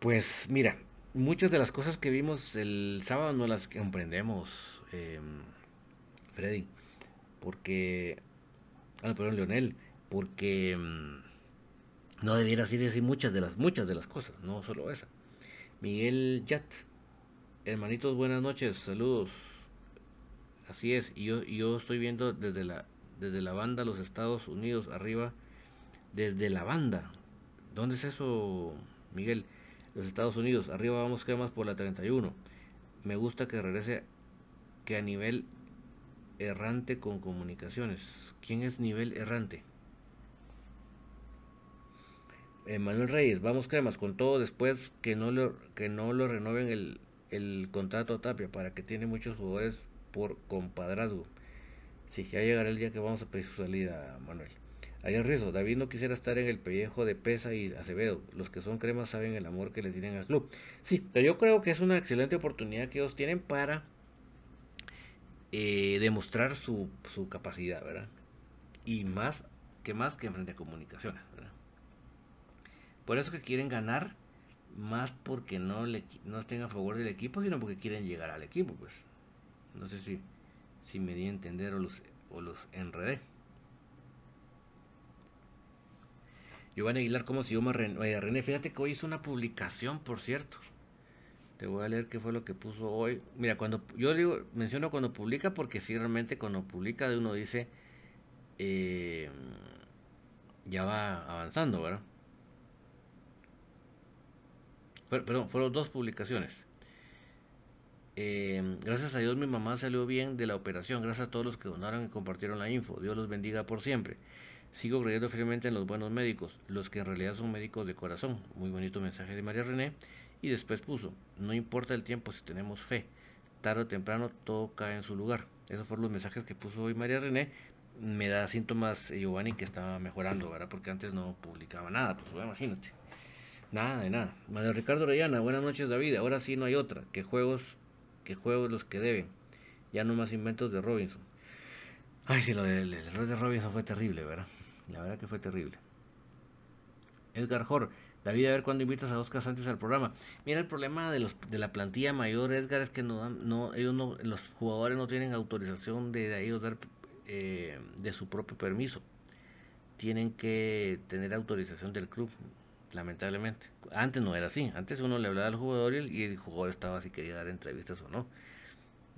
Pues mira, muchas de las cosas que vimos el sábado no las comprendemos, eh, Freddy, porque, ah, perdón, Leonel, porque mm, no debiera ser así muchas de las muchas de las cosas, no solo esa. Miguel Yat, hermanitos, buenas noches, saludos. Así es, y yo, yo estoy viendo desde la desde la banda los Estados Unidos arriba, desde la banda. ¿Dónde es eso, Miguel? Los Estados Unidos, arriba vamos que más por la 31. Me gusta que regrese que a nivel errante con comunicaciones. ¿Quién es nivel errante? Manuel Reyes, vamos cremas con todo después que no lo, que no lo renueven el, el contrato a Tapia para que tiene muchos jugadores por compadrazgo. Sí, ya llegará el día que vamos a pedir su salida, Manuel. Ayer Rizo, David no quisiera estar en el pellejo de Pesa y Acevedo. Los que son cremas saben el amor que le tienen al club. Sí, pero yo creo que es una excelente oportunidad que ellos tienen para eh, demostrar su, capacidad, ¿verdad? Y más que más que en frente a comunicaciones, ¿verdad? Por eso que quieren ganar, más porque no, le, no estén a favor del equipo, sino porque quieren llegar al equipo, pues. No sé si, si me di a entender o los, o los enredé. Giovanni Aguilar, ¿cómo se llama René? Fíjate que hoy hizo una publicación, por cierto. Te voy a leer qué fue lo que puso hoy. Mira, cuando yo digo, menciono cuando publica, porque si realmente cuando publica de uno dice, eh, ya va avanzando, ¿verdad? perdón, fueron dos publicaciones. Eh, gracias a Dios mi mamá salió bien de la operación. Gracias a todos los que donaron y compartieron la info. Dios los bendiga por siempre. Sigo creyendo firmemente en los buenos médicos, los que en realidad son médicos de corazón. Muy bonito mensaje de María René. Y después puso, no importa el tiempo si tenemos fe. Tarde o temprano todo cae en su lugar. Esos fueron los mensajes que puso hoy María René. Me da síntomas eh, Giovanni que estaba mejorando, ¿verdad? Porque antes no publicaba nada, pues imagínate. Nada de nada. Manuel Ricardo Orellana, buenas noches David. Ahora sí no hay otra. Que juegos, que juegos los que deben. Ya no más inventos de Robinson. Ay, sí, lo del error de Robinson fue terrible, ¿verdad? La verdad que fue terrible. Edgar Jor, David, a ver cuándo invitas a Oscar Sánchez al programa. Mira, el problema de, los, de la plantilla mayor, Edgar, es que no, no, ellos no, los jugadores no tienen autorización de, ellos dar eh, de su propio permiso. Tienen que tener autorización del club lamentablemente. Antes no era así, antes uno le hablaba al jugador y el, jugador estaba si quería dar entrevistas o no.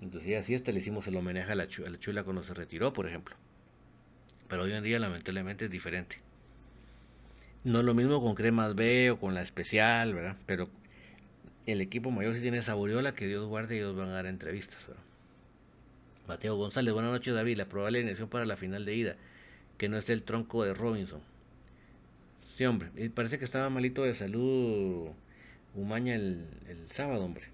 Inclusive así hasta le hicimos el homenaje a la, chula, cuando se retiró, por ejemplo. Pero hoy en día lamentablemente es diferente. No es lo mismo con Cremas B o con la especial, ¿verdad? Pero el equipo mayor sí tiene saboriola, que Dios guarde y ellos van a dar entrevistas, Mateo González, buenas noches David, la probable alineación para la final de ida, que no es el tronco de Robinson hombre. Y parece que estaba malito de salud Umaña el, sábado, hombre.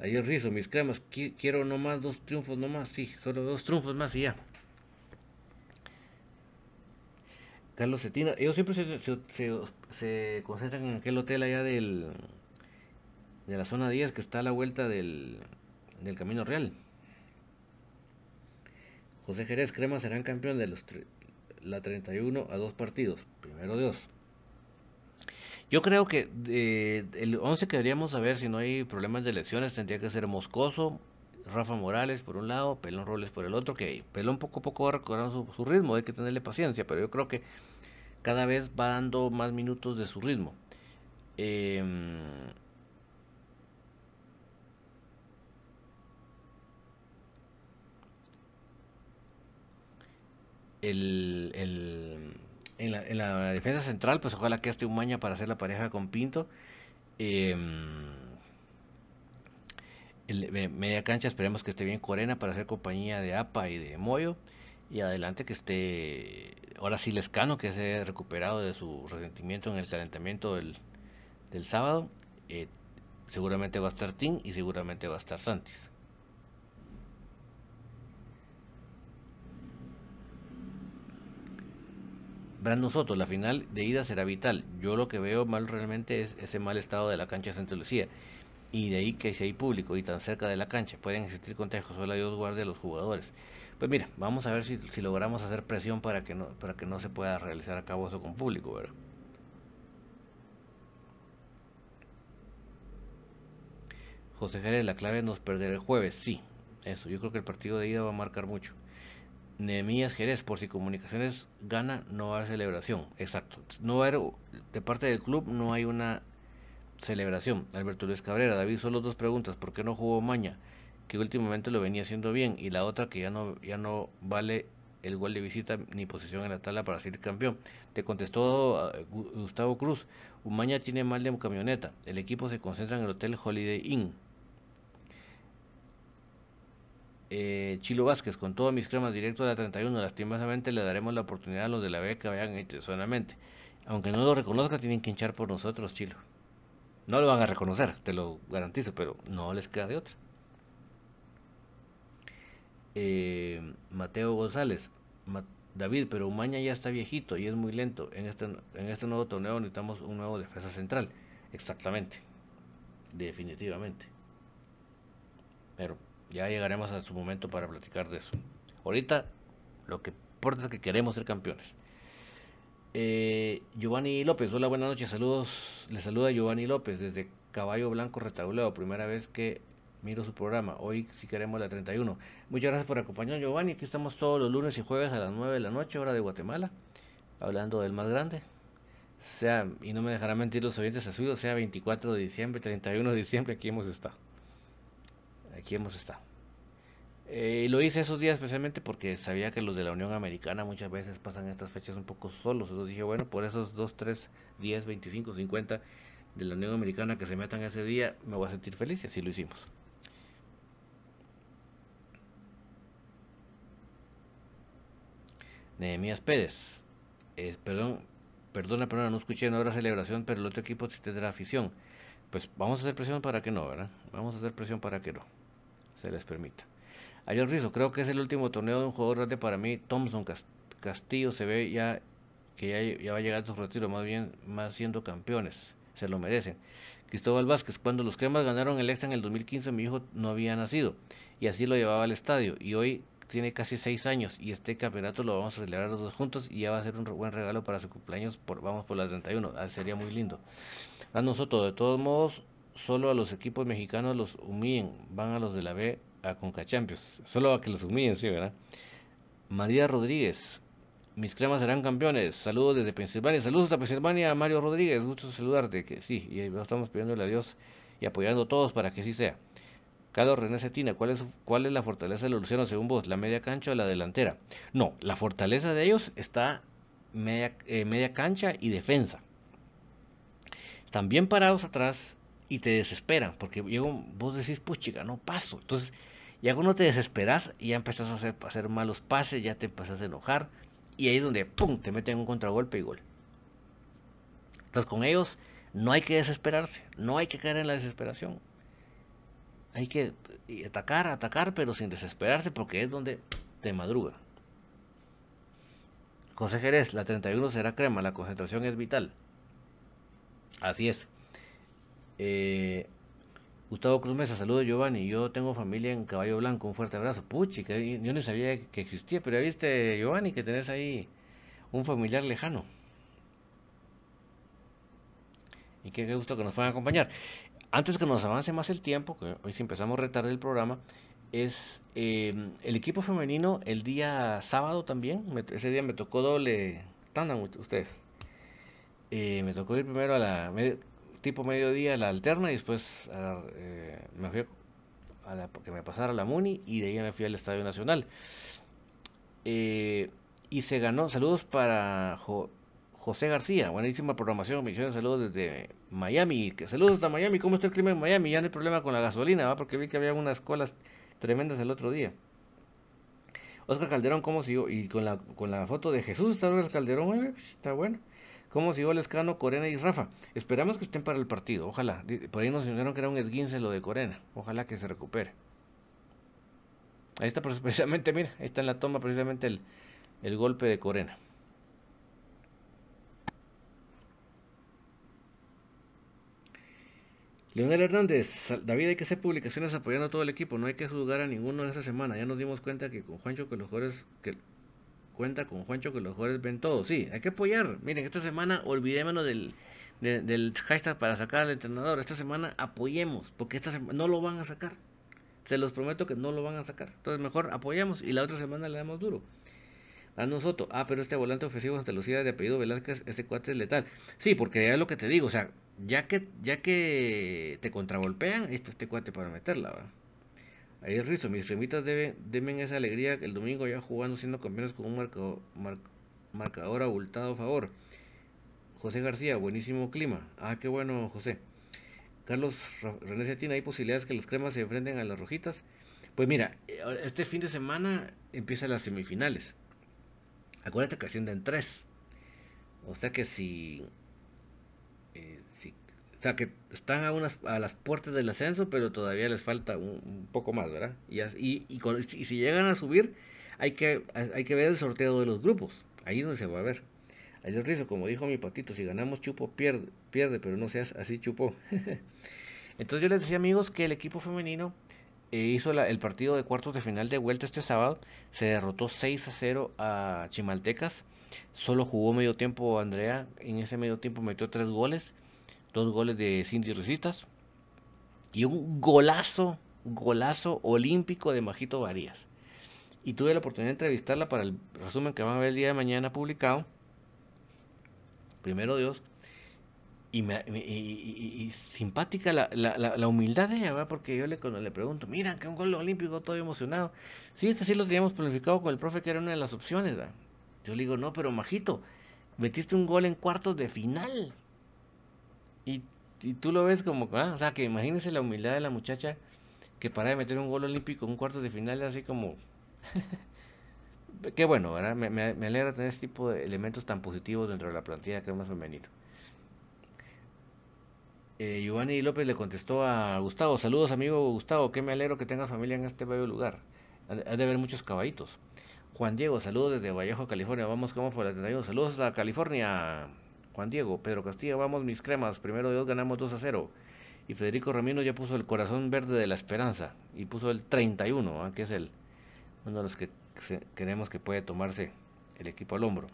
Ayer Rizo, mis cremas, quiero nomás dos triunfos nomás, sí, solo dos triunfos más y ya. Carlos Cetina, ellos siempre se, concentran en aquel hotel allá del de la zona 10 que está a la vuelta del, del Camino Real. José Jerez Crema serán campeón de los la 31 a dos partidos. Primero Dios. Yo creo que eh, el 11 que deberíamos saber si no hay problemas de lesiones tendría que ser Moscoso, Rafa Morales por un lado, Pelón Robles por el otro, que Pelón poco a poco va recuperando su, ritmo, hay que tenerle paciencia, pero yo creo que cada vez va dando más minutos de su ritmo. Eh, el, el, en, la, en, la, defensa central, pues ojalá que esté un maña para hacer la pareja con Pinto. El, media cancha esperemos que esté bien Corena para hacer compañía de APA y de Moyo. Y adelante que esté, ahora sí Lescano, que se ha recuperado de su resentimiento en el calentamiento del, del sábado. Eh, seguramente va a estar Tim y seguramente va a estar Santis. Brandon Soto, la final de ida será vital. Yo lo que veo mal realmente es ese mal estado de la cancha de Santa Lucía. Y de ahí que si hay público y tan cerca de la cancha pueden existir contagios, solo Dios guarde a los jugadores. Pues mira, vamos a ver si, logramos hacer presión para que, no, para que no se pueda realizar a cabo eso con público, ¿verdad? José Jerez, la clave nos perder el jueves, sí, eso, yo creo que el partido de ida va a marcar mucho. Nehemías Jerez, por si Comunicaciones gana, no haber celebración. Exacto. No va a haber, de parte del club no hay una celebración. Alberto Luis Cabrera, David, solo dos preguntas. ¿Por qué no jugó Maña? Que últimamente lo venía haciendo bien. Y la otra que ya no, ya no vale el gol de visita ni posición en la tabla para ser campeón. Te contestó ah, Gustavo Cruz. Umaña tiene mal de camioneta. El equipo se concentra en el Hotel Holiday Inn Eh, Chilo Vázquez, con todos mis cremas directo a la 31, lastimosamente le daremos la oportunidad a los de la B que vayan intencionalmente. Aunque no lo reconozca, tienen que hinchar por nosotros, Chilo. No lo van a reconocer, te lo garantizo, pero no les queda de otra. Eh, Mateo González, David, pero Umaña ya está viejito y es muy lento. En este, en este nuevo torneo necesitamos un nuevo defensa central. Exactamente. Definitivamente. Pero ya llegaremos a su momento para platicar de eso. Ahorita lo que importa es que queremos ser campeones. Eh, Giovanni López, hola, buenas noches, saludos. Le saluda Giovanni López desde Caballo Blanco Retauleo, primera vez que miro su programa. Hoy si queremos la 31. Muchas gracias por acompañarnos, Giovanni. Aquí estamos todos los lunes y jueves a las 9 de la noche, hora de Guatemala, hablando del más grande. Sea, y no me dejará mentir los oyentes a suyo, sea 24 de diciembre, 31 de diciembre, aquí hemos estado. Aquí hemos estado. Eh, y lo hice esos días especialmente porque sabía que los de la Unión Americana muchas veces pasan estas fechas un poco solos. Entonces dije, bueno, por esos 2, 3, 10, 25, 50 de la Unión Americana que se metan ese día, me voy a sentir feliz y así lo hicimos. Nehemías Pérez. Eh, perdón, perdona, perdona, no escuché, no habrá celebración, pero el otro equipo sí tendrá afición. Pues vamos a hacer presión para que no, ¿verdad? Vamos a hacer presión para que no. Se les permita. Ayer Rizo, creo que es el último torneo de un jugador grande para mí. Thompson Castillo se ve ya que ya, va a llegar su retiro, más bien más siendo campeones. Se lo merecen. Cristóbal Vázquez, cuando los cremas ganaron el extra en el 2015, mi hijo no había nacido. Y así lo llevaba al estadio. Y hoy tiene casi seis años y este campeonato lo vamos a celebrar los dos juntos y ya va a ser un buen regalo para su cumpleaños. Por, vamos por las 31, ah, sería muy lindo. A nosotros, de todos modos, solo a los equipos mexicanos los humillen, van a los de la B a Conca Champions, solo a que los humillen, sí, ¿verdad? María Rodríguez, mis cremas serán campeones. Saludos desde Pensilvania. Saludos a Pensilvania, Mario Rodríguez. Gusto saludarte. Que sí, y estamos pidiéndole a Dios y apoyando a todos para que así sea. Carlos René Cetina, ¿cuál es, ¿cuál es la fortaleza de los Lucianos según vos? ¿La media cancha o la delantera? No, la fortaleza de ellos está media, eh, media cancha y defensa. Están bien parados atrás y te desesperan, porque vos decís, pues no paso. Entonces, ya cuando te desesperas, ya empezás a hacer, a hacer malos pases, ya te empezás a enojar, y ahí es donde, ¡pum!, te meten un contragolpe y gol. Entonces, con ellos no hay que desesperarse, no hay que caer en la desesperación hay que atacar, atacar, pero sin desesperarse porque es donde te madruga. José Jerez, la 31 será crema, la concentración es vital. Así es. Eh, Gustavo Cruz Mesa, saludos Giovanni. Yo tengo familia en Caballo Blanco, un fuerte abrazo. Puchi, que yo no sabía que existía, pero ya viste, Giovanni, que tenés ahí un familiar lejano. Y qué gusto que nos puedan acompañar antes que nos avance más el tiempo, que hoy si empezamos a retar el programa, es em, el equipo femenino el día sábado también. ese día me tocó doble tanda, ustedes. Eh, me tocó ir primero a la tipo mediodía la alterna y después eh, me fui a la, porque me pasara la Muni y de ahí me fui al Estadio Nacional. Eh, y se ganó, saludos para José García, buenísima programación, misiones, saludos desde Miami. Saludos hasta Miami, ¿cómo está el clima en Miami? Ya no hay problema con la gasolina, ¿va? porque vi que había unas colas tremendas el otro día. Oscar Calderón, ¿cómo siguió? Y con la, con la foto de Jesús, está Oscar Calderón, está bueno. ¿Cómo siguió Lescano, Corena y Rafa? Esperamos que estén para el partido, ojalá. Por ahí nos dijeron que era un esguince lo de Corena, ojalá que se recupere. Ahí está precisamente, mira, ahí está en la toma precisamente el, el golpe de Corena. Leonel Hernández, David, hay que hacer publicaciones apoyando a todo el equipo, no hay que juzgar a ninguno de esta semana. Ya nos dimos cuenta que con Juancho que los jugadores que cuenta con Juancho que los jugadores ven todo. Sí, hay que apoyar. Miren, esta semana olvidémonos del, del hashtag para sacar al entrenador. Esta semana apoyemos, porque esta semana no lo van a sacar. Se los prometo que no lo van a sacar. Entonces mejor apoyamos y la otra semana le damos duro. A nosotros, ah, pero este volante ofensivo Santa Lucía de apellido Velázquez, ese cuate es letal. Sí, porque es lo que te digo, o sea, ya que, ya que te contragolpean, este este cuate para meterla, ¿va? Ahí rizo, mis remitas deben, esa alegría el domingo ya jugando siendo campeones con un marcador, abultado a favor. José García, buenísimo clima. Ah, qué bueno, José. Carlos René Cetina, ¿hay posibilidades que los cremas se enfrenten a las rojitas? Pues mira, eh, este fin de semana empiezan las semifinales. Acuérdate que ascienden tres. O sea que si, eh, si o sea que están a, unas, a las puertas del ascenso, pero todavía les falta un, poco más, ¿verdad? Y, y, y, si llegan a subir, hay que, hay que ver el sorteo de los grupos. Ahí es donde se va a ver. Ayer rizo, como dijo mi patito, si ganamos chupo, pierde, pierde, pero no seas así chupo. Entonces yo les decía amigos que el equipo femenino eh, hizo el partido de cuartos de final de vuelta este sábado. Se derrotó 6 a 0 a Chimaltecas. Solo jugó medio tiempo Andrea. En ese medio tiempo metió tres goles dos goles de Cindy Risitas y un golazo, golazo olímpico de Majito Varías. Y tuve la oportunidad de entrevistarla para el resumen que van a ver el día de mañana publicado. Primero Dios. Y, simpática la, la, humildad de ella, porque yo le, cuando le pregunto, mira, que un gol olímpico, todo emocionado. Sí, es que sí lo teníamos planificado con el profe, que era una de las opciones. Yo le digo, no, pero Majito, metiste un gol en cuartos de final. Y, tú lo ves como, ah, o sea, que imagínese la humildad de la muchacha que para de meter un gol olímpico en un cuarto de final, así como... Qué bueno, ¿verdad? Me, me, alegra tener este tipo de elementos tan positivos dentro de la plantilla es más femenino. Eh, Giovanni López le contestó a Gustavo, saludos amigo Gustavo, que me alegro que tengas familia en este bello lugar. Ha de haber muchos caballitos. Juan Diego, saludos desde Vallejo, California. Vamos como por la 31. Saludos a California. Juan Diego, Pedro Castillo, vamos mis cremas, primero Dios ganamos 2 a 0. Y Federico Ramiro ya puso el corazón verde de la esperanza y puso el 31, ¿ah? que es el uno de los que queremos que puede tomarse el equipo al hombro.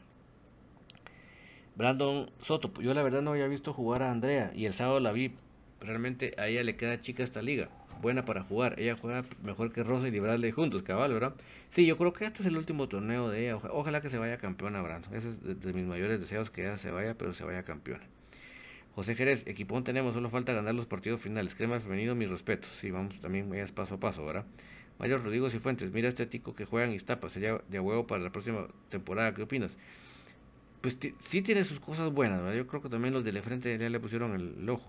Brandon Soto, yo la verdad no había visto jugar a Andrea y el sábado la vi. Realmente a ella le queda chica esta liga, buena para jugar. Ella juega mejor que Rosa y Bradley juntos, cabal, ¿verdad? Sí, yo creo que este es el último torneo de ella. Ojalá que se vaya campeona, Brandon. Ese es de, mis mayores deseos que ella se vaya, pero se vaya campeona. José Jerez, equipón tenemos, solo falta ganar los partidos finales. Crema femenino, mis respetos. Sí, vamos también, es paso a paso, ¿verdad? Mayor Rodrigo Cifuentes, mira este tico que juega en Iztapa, sería de huevo para la próxima temporada, ¿qué opinas? Pues sí tiene sus cosas buenas, ¿verdad? Yo creo que también los de la frente ya le pusieron el ojo.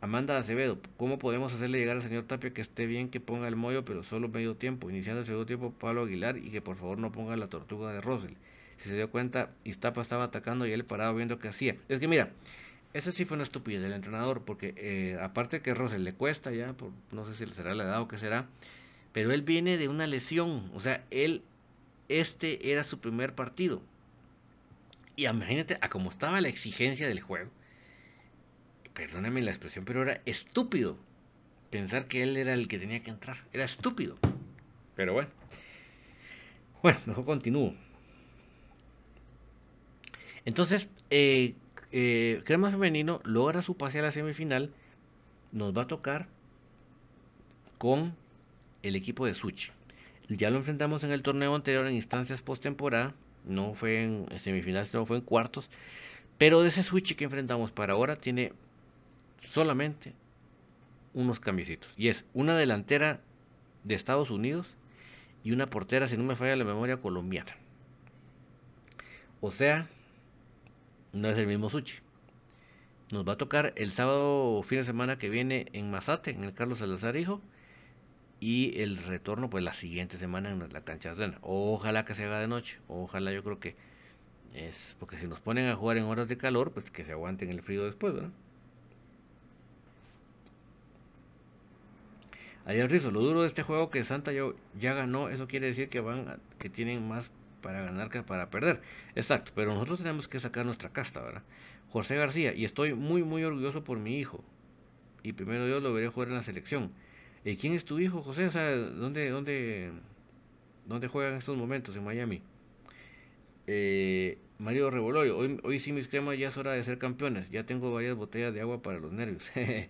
Amanda Acevedo, ¿cómo podemos hacerle llegar al señor Tapia que esté bien que ponga el mollo, pero solo medio tiempo? Iniciando el segundo tiempo, Pablo Aguilar y que por favor no ponga la tortuga de Rosel. Si se dio cuenta, Iztapa estaba atacando y él parado viendo qué hacía. Es que mira, eso sí fue una estupidez del entrenador, porque eh, aparte que Rosel le cuesta ya, no sé si será la edad o qué será, pero él viene de una lesión, o sea, él, este era su primer partido. Y imagínate a cómo estaba la exigencia del juego perdóname la expresión, pero era estúpido pensar que él era el que tenía que entrar. Era estúpido. Pero bueno. Bueno, mejor continúo. Entonces, eh, eh, Crema Femenino logra su pase a la semifinal. Nos va a tocar con el equipo de Suchi. Ya lo enfrentamos en el torneo anterior en instancias post-temporada. No fue en semifinales, no fue en cuartos. Pero de ese Switch que enfrentamos para ahora tiene solamente unos cambiecitos. Y es una delantera de Estados Unidos y una portera, si no me falla la memoria, colombiana. O sea, no es el mismo Suchi. Nos va a tocar el sábado fin de semana que viene en Mazate, en el Carlos Salazar Hijo. Y el retorno, pues la siguiente semana en la cancha de Ojalá que se haga de noche. Ojalá yo creo que es. Porque si nos ponen a jugar en horas de calor, pues que se aguanten el frío después, ¿verdad? Ayer Rizo, lo duro de este juego que Santa ya, ya ganó, eso quiere decir que van que tienen más para ganar que para perder. Exacto, pero nosotros tenemos que sacar nuestra casta, ¿verdad? José García, y estoy muy muy orgulloso por mi hijo. Y primero Dios lo veré jugar en la selección. ¿Y quién es tu hijo, José? O sea, ¿dónde, dónde, dónde juega en estos momentos? En Miami. Eh, Mario Revoloyo, hoy, hoy sí mis cremas ya es hora de ser campeones. Ya tengo varias botellas de agua para los nervios.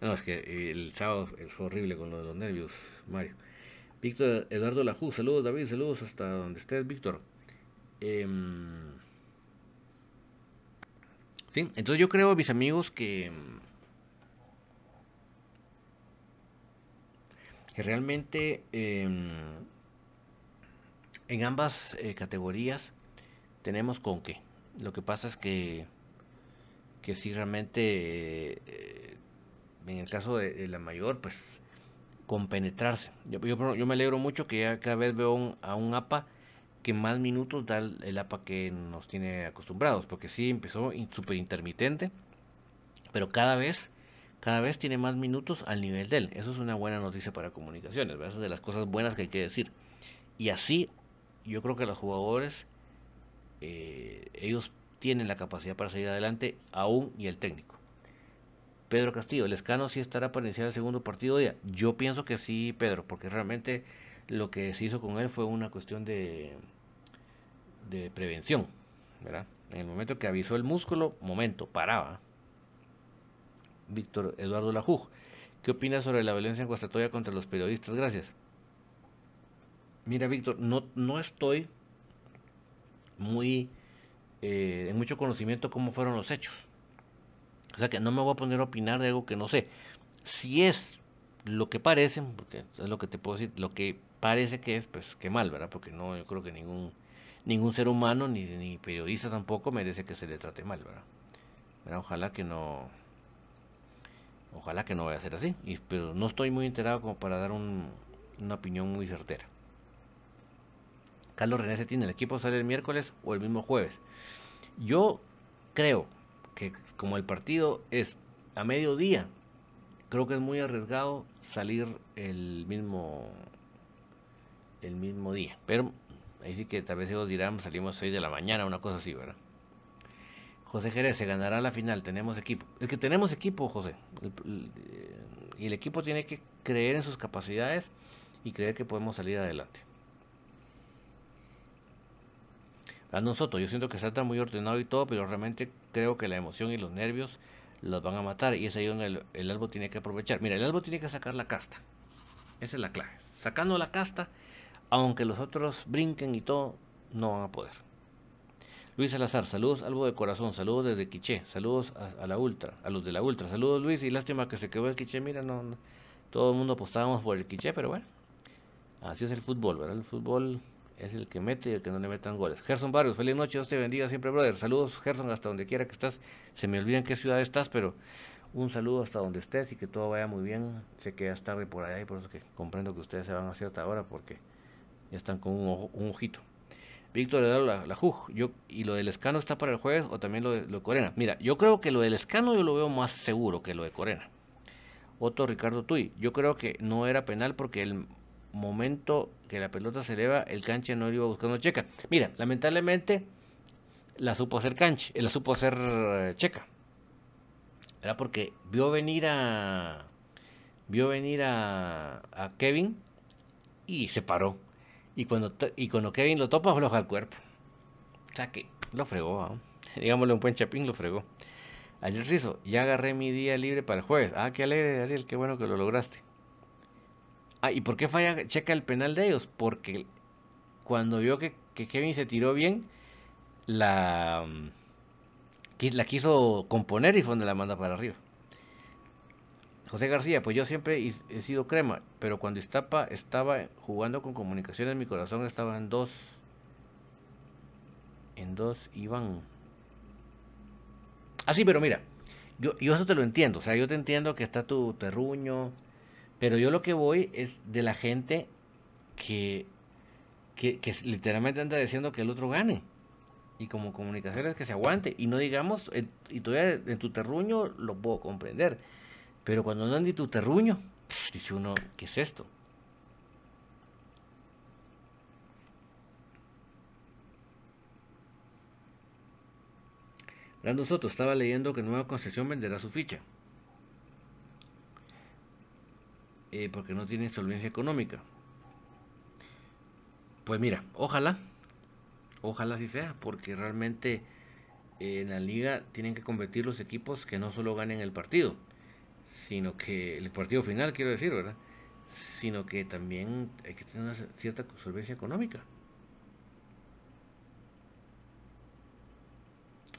No, es que el sábado fue horrible con lo de los nervios, Mario. Víctor Eduardo Lajú, saludos David, saludos hasta donde estés, Víctor. Em, sí, entonces yo creo, mis amigos, que, que realmente em, en ambas eh, categorías tenemos con qué. Lo que pasa es que, que si realmente... En el caso de, la mayor, pues compenetrarse. Yo, yo, yo, me alegro mucho que ya cada vez veo a un APA que más minutos da el, APA que nos tiene acostumbrados, porque sí empezó súper intermitente, pero cada vez, cada vez tiene más minutos al nivel de él. Eso es una buena noticia para comunicaciones, ¿verdad? Eso es de las cosas buenas que hay que decir. Y así, yo creo que los jugadores, eh, ellos tienen la capacidad para seguir adelante, aún y el técnico. Pedro Castillo, ¿el escano sí estará para iniciar el segundo partido día? Yo pienso que sí, Pedro, porque realmente lo que se hizo con él fue una cuestión de, de prevención, ¿verdad? En el momento que avisó el músculo, momento, paraba. Víctor Eduardo Lajuj, ¿qué opinas sobre la violencia en Guastatoya contra los periodistas? Gracias. Mira, Víctor, no, no estoy muy eh, en mucho conocimiento cómo fueron los hechos. O sea que no me voy a poner a opinar de algo que no sé. Si es lo que parece, porque es lo que te puedo decir, lo que parece que es, pues qué mal, ¿verdad? Porque no, yo creo que ningún, ningún ser humano, ni, ni periodista tampoco, merece que se le trate mal, ¿verdad? Ojalá que no, ojalá que no vaya a ser así, pero no estoy muy enterado como para dar una opinión muy certera. Carlos René tiene ¿el equipo sale el miércoles o el mismo jueves? Yo creo que como el partido es a mediodía, creo que es muy arriesgado salir el mismo el mismo día. Pero ahí sí que tal vez ellos dirán, salimos a 6 de la mañana, una cosa así, ¿verdad? José Jerez, se ganará la final, tenemos equipo. Es que tenemos equipo, José. Y el equipo tiene que creer en sus capacidades y creer que podemos salir adelante. A nosotros. Yo siento que está muy ordenado y todo, pero realmente creo que la emoción y los nervios los van a matar y es ahí donde el, el albo tiene que aprovechar. Mira, el albo tiene que sacar la casta. Esa es la clave. Sacando la casta, aunque los otros brinquen y todo, no van a poder. Luis Salazar, saludos algo de corazón, saludos desde Quiché, saludos a, la Ultra, a los de la Ultra, saludos Luis y lástima que se quedó el Quiché, mira, no, todo el mundo apostábamos por el Quiché, pero bueno, así es el fútbol, ¿verdad? El fútbol es el que mete y el que no le metan goles. Gerson Barrios, feliz noche, Dios te bendiga siempre, brother. Saludos, Gerson, hasta donde quiera que estás. Se me olvida en qué ciudad estás, pero un saludo hasta donde estés y que todo vaya muy bien. Sé que ya es tarde por allá y por eso que comprendo que ustedes se van a cierta hora porque ya están con un, ojito. Víctor le la, la Juj, yo, ¿y lo del escano está para el jueves o también lo de, lo de Corena? Mira, yo creo que lo del escano yo lo veo más seguro que lo de Corena. Otro Ricardo Tuy, yo creo que no era penal porque el momento que la pelota se eleva, el canche no iba buscando checa. Mira, lamentablemente la supo hacer canche, eh, la supo hacer eh, checa. Era porque vio venir a vio venir a, Kevin y se paró. Y cuando, y cuando Kevin lo topa, afloja el cuerpo. O sea que lo fregó, digámosle un buen chapín, lo fregó. Ayer Rizo, ya agarré mi día libre para el jueves. Ah, qué alegre, Ariel, qué bueno que lo lograste. Ah, ¿y por qué falla checa el penal de ellos? Porque cuando vio que, Kevin se tiró bien, la, quiso componer y fue donde la manda para arriba. José García, pues yo siempre he sido crema, pero cuando estaba, estaba jugando con comunicaciones, mi corazón estaba en dos. En dos iban. Ah, sí, pero mira, yo, yo eso te lo entiendo. O sea, yo te entiendo que está tu terruño, pero yo lo que voy es de la gente que, que, literalmente anda diciendo que el otro gane. Y como comunicaciones que se aguante. Y no digamos, y todavía en tu terruño lo puedo comprender. Pero cuando no anda tu terruño, dice uno, ¿qué es esto? Brando Soto estaba leyendo que Nueva Concesión venderá su ficha. Eh, porque no tiene solvencia económica. Pues mira, ojalá, ojalá así sea, porque realmente eh, en la liga tienen que competir los equipos que no solo ganen el partido, sino que el partido final, quiero decir, ¿verdad? Sino que también hay que tener una cierta solvencia económica.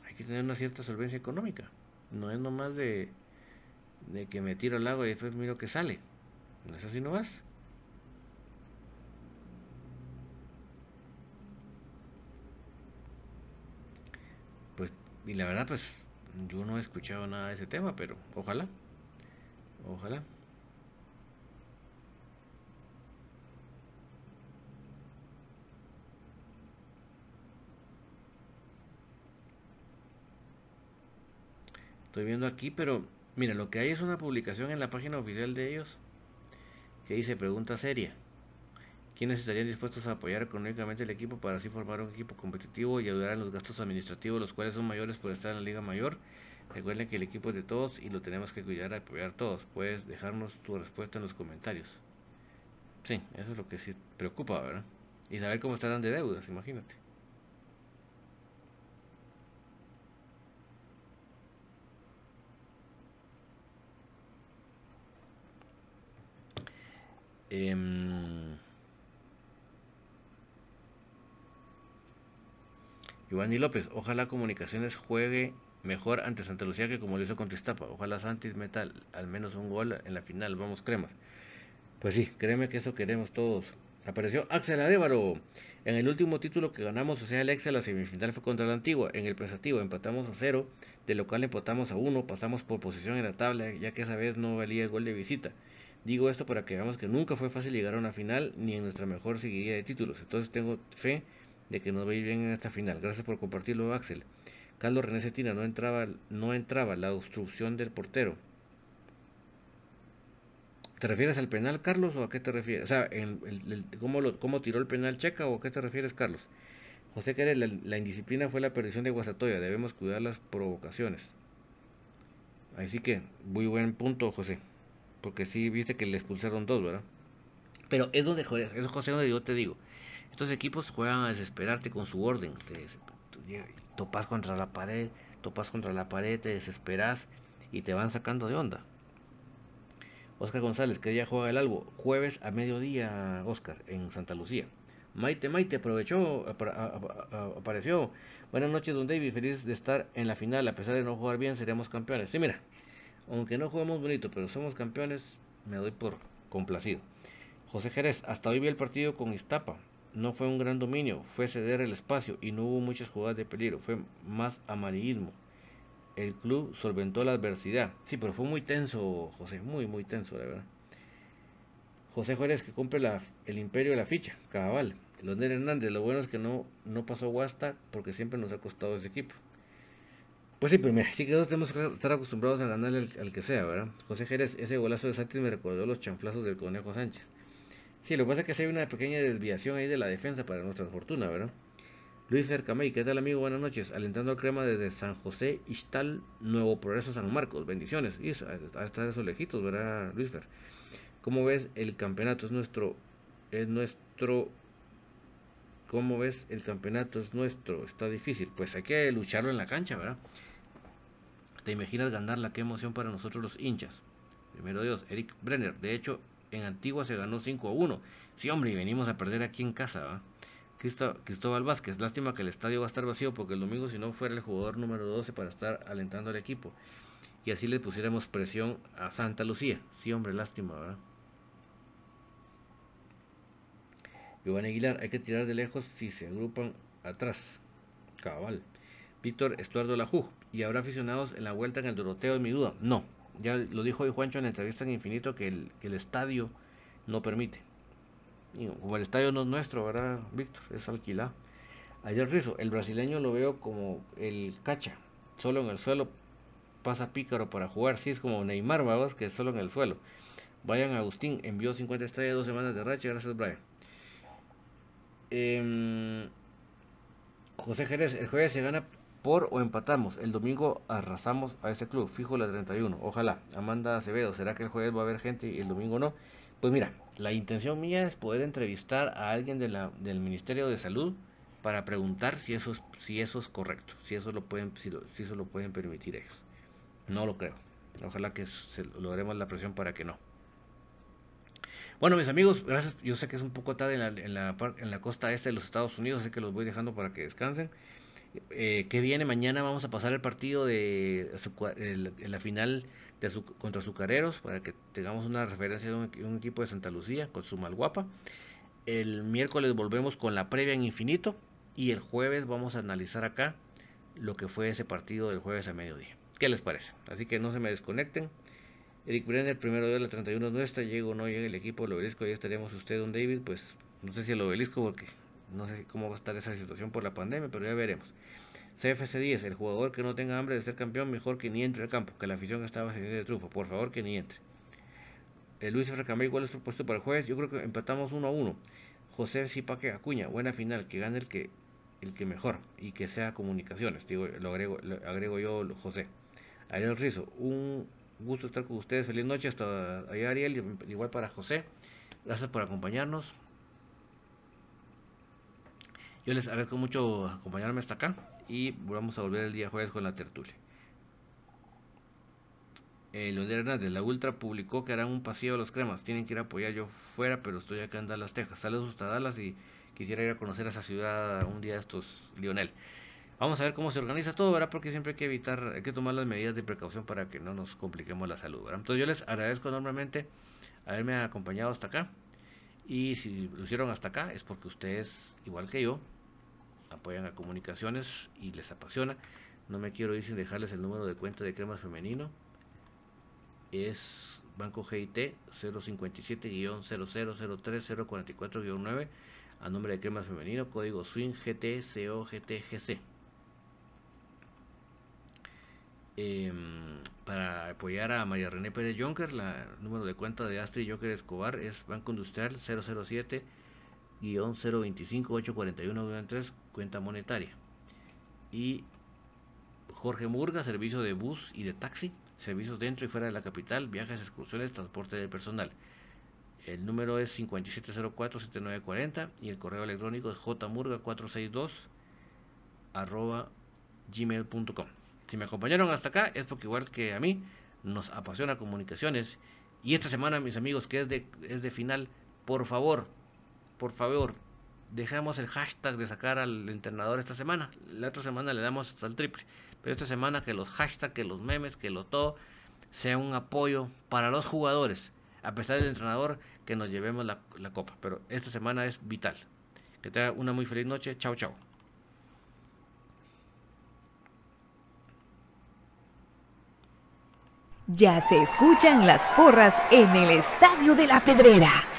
Hay que tener una cierta solvencia económica. No es nomás de, de que me tiro al lago y después miro que sale. ¿No es así nomás? Pues, y la verdad, pues yo no he escuchado nada de ese tema, pero ojalá. Ojalá. Estoy viendo aquí, pero mira, lo que hay es una publicación en la página oficial de ellos que dice pregunta seria. ¿Quiénes estarían dispuestos a apoyar económicamente el equipo para así formar un equipo competitivo y ayudar en los gastos administrativos, los cuales son mayores por estar en la Liga Mayor? Recuerden que el equipo es de todos y lo tenemos que cuidar y apoyar todos. Puedes dejarnos tu respuesta en los comentarios. Sí, eso es lo que sí preocupa, ¿verdad? Y saber cómo estarán de deudas, imagínate. Eh, López, ojalá Comunicaciones juegue mejor ante Santa Lucía que como lo hizo con Tristapa. Ojalá Santis meta al menos un gol en la final. Vamos, cremas. Pues sí, créeme que eso queremos todos. Apareció Axel Arevalo. En el último título que ganamos, o sea, el la semifinal fue contra la Antigua. En el prestativo empatamos a cero, de local empatamos a uno, pasamos por posición en la tabla, ya que esa vez no valía el gol de visita. Digo esto para que veamos que nunca fue fácil llegar a una final, ni en nuestra mejor seguidilla de títulos. Entonces tengo fe de que nos va a ir bien en esta final. Gracias por compartirlo, Axel. Carlos René Cetina, no entraba, no entraba la obstrucción del portero. ¿Te refieres al penal, Carlos, o a qué te refieres? O sea, el, ¿cómo, lo, ¿cómo, tiró el penal Checa o a qué te refieres, Carlos? José Quérez, la, la, indisciplina fue la perdición de Guasatoya. Debemos cuidar las provocaciones. Así que, muy buen punto, José. Porque sí, viste que le expulsaron dos, ¿verdad? Pero es donde, joder, eso José, donde yo te digo. Estos equipos juegan a desesperarte con su orden. Te, topas contra la pared, topas contra la pared, te desesperas y te van sacando de onda. Oscar González, que día juega el Albo? Jueves a mediodía, Oscar, en Santa Lucía. Maite, Maite, aprovechó, apareció. Buenas noches, don David, feliz de estar en la final. A pesar de no jugar bien, seremos campeones. Sí, mira, aunque no jugamos bonito, pero somos campeones, me doy por complacido. José Jerez, hasta hoy vi el partido con Iztapa. No fue un gran dominio, fue ceder el espacio y no hubo muchas jugadas de peligro, fue más amarillismo. El club solventó la adversidad. Sí, pero fue muy tenso, José, muy, muy tenso, la verdad. José Juárez que cumple la, el imperio de la ficha, cabal. Londres Hernández, lo bueno es que no, no pasó Guasta porque siempre nos ha costado ese equipo. Pues sí, pero mira, sí que todos tenemos que estar acostumbrados a ganarle al, que sea, ¿verdad? José Jerez, ese golazo de Santis me recordó los chanflazos del Conejo Sánchez. Sí, lo que pasa es que hay una pequeña desviación ahí de la defensa para nuestra fortuna, ¿verdad? Luis Fercamey, ¿qué tal amigo? Buenas noches. Alentando al crema desde San José, Istal, Nuevo Progreso, San Marcos. Bendiciones. Y hasta esos lejitos, ¿verdad, Luis Fer? ¿Cómo ves el campeonato? Es nuestro, es nuestro, ¿cómo ves el campeonato? Es nuestro, está difícil. Pues hay que lucharlo en la cancha, ¿verdad? ¿Te imaginas ganarla? Qué emoción para nosotros los hinchas. Primero Dios, Eric Brenner. De hecho, en Antigua se ganó 5 a 1. Sí, hombre, y venimos a perder aquí en casa. Cristóbal Vázquez, lástima que el estadio va a estar vacío porque el domingo si no fuera el jugador número 12 para estar alentando al equipo. Y así le pusiéramos presión a Santa Lucía. Sí, hombre, lástima, ¿verdad? Giovanni Aguilar, hay que tirar de lejos si se agrupan atrás. Cabal. Víctor Estuardo Lajú, ¿y habrá aficionados en la vuelta en el Doroteo? Es mi duda. No, ya lo dijo hoy Juancho en la entrevista en Infinito que el, el estadio no permite. Y como el estadio no es nuestro, ¿verdad, Víctor? Es alquilado. Ayer Rizo, el brasileño lo veo como el cacha, solo en el suelo pasa pícaro para jugar. Sí, es como Neymar, vamos, que es solo en el suelo. Vayan Agustín, envió 50 estrellas, dos semanas de racha. Gracias, Brian. Eh, José Jerez, el jueves se gana por o empatamos. El domingo arrasamos a ese club. Fijo la 31. Ojalá. Amanda Acevedo, ¿será que el jueves va a haber gente y el domingo no? Pues mira, la intención mía es poder entrevistar a alguien de la, del Ministerio de Salud para preguntar si eso es, si eso es correcto, si eso lo pueden, si, eso lo pueden permitir ellos. No lo creo. Ojalá que se, logremos la presión para que no. Bueno, mis amigos, gracias. Yo sé que es un poco tarde en la, en la, en la costa este de los Estados Unidos, así que los voy dejando para que descansen. Eh, que viene mañana vamos a pasar el partido de la final de su, contra Azucareros para que tengamos una referencia de un, equipo de Santa Lucía con su Malguapa. El miércoles volvemos con la previa en infinito y el jueves vamos a analizar acá lo que fue ese partido del jueves a mediodía. ¿Qué les parece? Así que no se me desconecten. Eric Brenner, primero de la 31 nuestra, llega o no llega el equipo del obelisco, ya estaríamos usted, don David, pues no sé si el obelisco, porque no sé cómo va a estar esa situación por la pandemia, pero ya veremos. CFC 10, el jugador que no tenga hambre de ser campeón, mejor que ni entre al campo, que la afición estaba sin de trufo. Por favor, que ni entre. Eh, Luis Recamé, ¿cuál es tu puesto para el jueves? Yo creo que empatamos 1 a 1. José Zipaque Acuña, buena final, que gane el que el que mejor y que sea comunicaciones, digo, lo agrego, agrego yo, José. Ariel Rizo, un gusto estar con ustedes, feliz noche hasta allá Ariel, igual para José, gracias por acompañarnos. Yo les agradezco mucho acompañarme hasta acá y vamos a volver el día jueves con la tertulia. Eh, Leonel Hernández, la Ultra publicó que harán un pasillo de los cremas. Tienen que ir a apoyar yo fuera, pero estoy acá en Dallas, Texas. Saludos hasta Dallas y quisiera ir a conocer esa ciudad un día de estos, Lionel. Vamos a ver cómo se organiza todo, ¿verdad? Porque siempre hay que evitar, hay que tomar las medidas de precaución para que no nos compliquemos la salud, ¿verdad? Entonces yo les agradezco enormemente haberme acompañado hasta acá. Y si lo hicieron hasta acá es porque ustedes, igual que yo, apoyan a comunicaciones y les apasiona. No me quiero ir sin dejarles el número de cuenta de cremas femenino. Es Banco GIT 057-0003044-9 a nombre de Cremas Femenino, código SWING GTCOGTGC. Em, para apoyar a María René Pérez Jonker, la número de cuenta de Astrid Jonker Escobar es Banco Industrial 007 025 841 3 cuenta monetaria. Y Jorge Murga, servicio de bus y de taxi, servicios dentro y fuera de la capital, viajes, excursiones, transporte de personal. El número es 5704-7940 y el correo electrónico es jmurga462 arroba gmail.com. Si me acompañaron hasta acá es porque igual que a mí nos apasiona comunicaciones y esta semana mis amigos que es de, es de final, por favor, por favor, dejemos el hashtag de sacar al entrenador esta semana. La otra semana le damos hasta el triple. Pero esta semana que los hashtags, que los memes, que lo todo sea un apoyo para los jugadores. A pesar del entrenador, que nos llevemos la, copa. Pero esta semana es vital. Que tenga una muy feliz noche. Chao, chao. Ya se escuchan las porras en el Estadio de la Pedrera.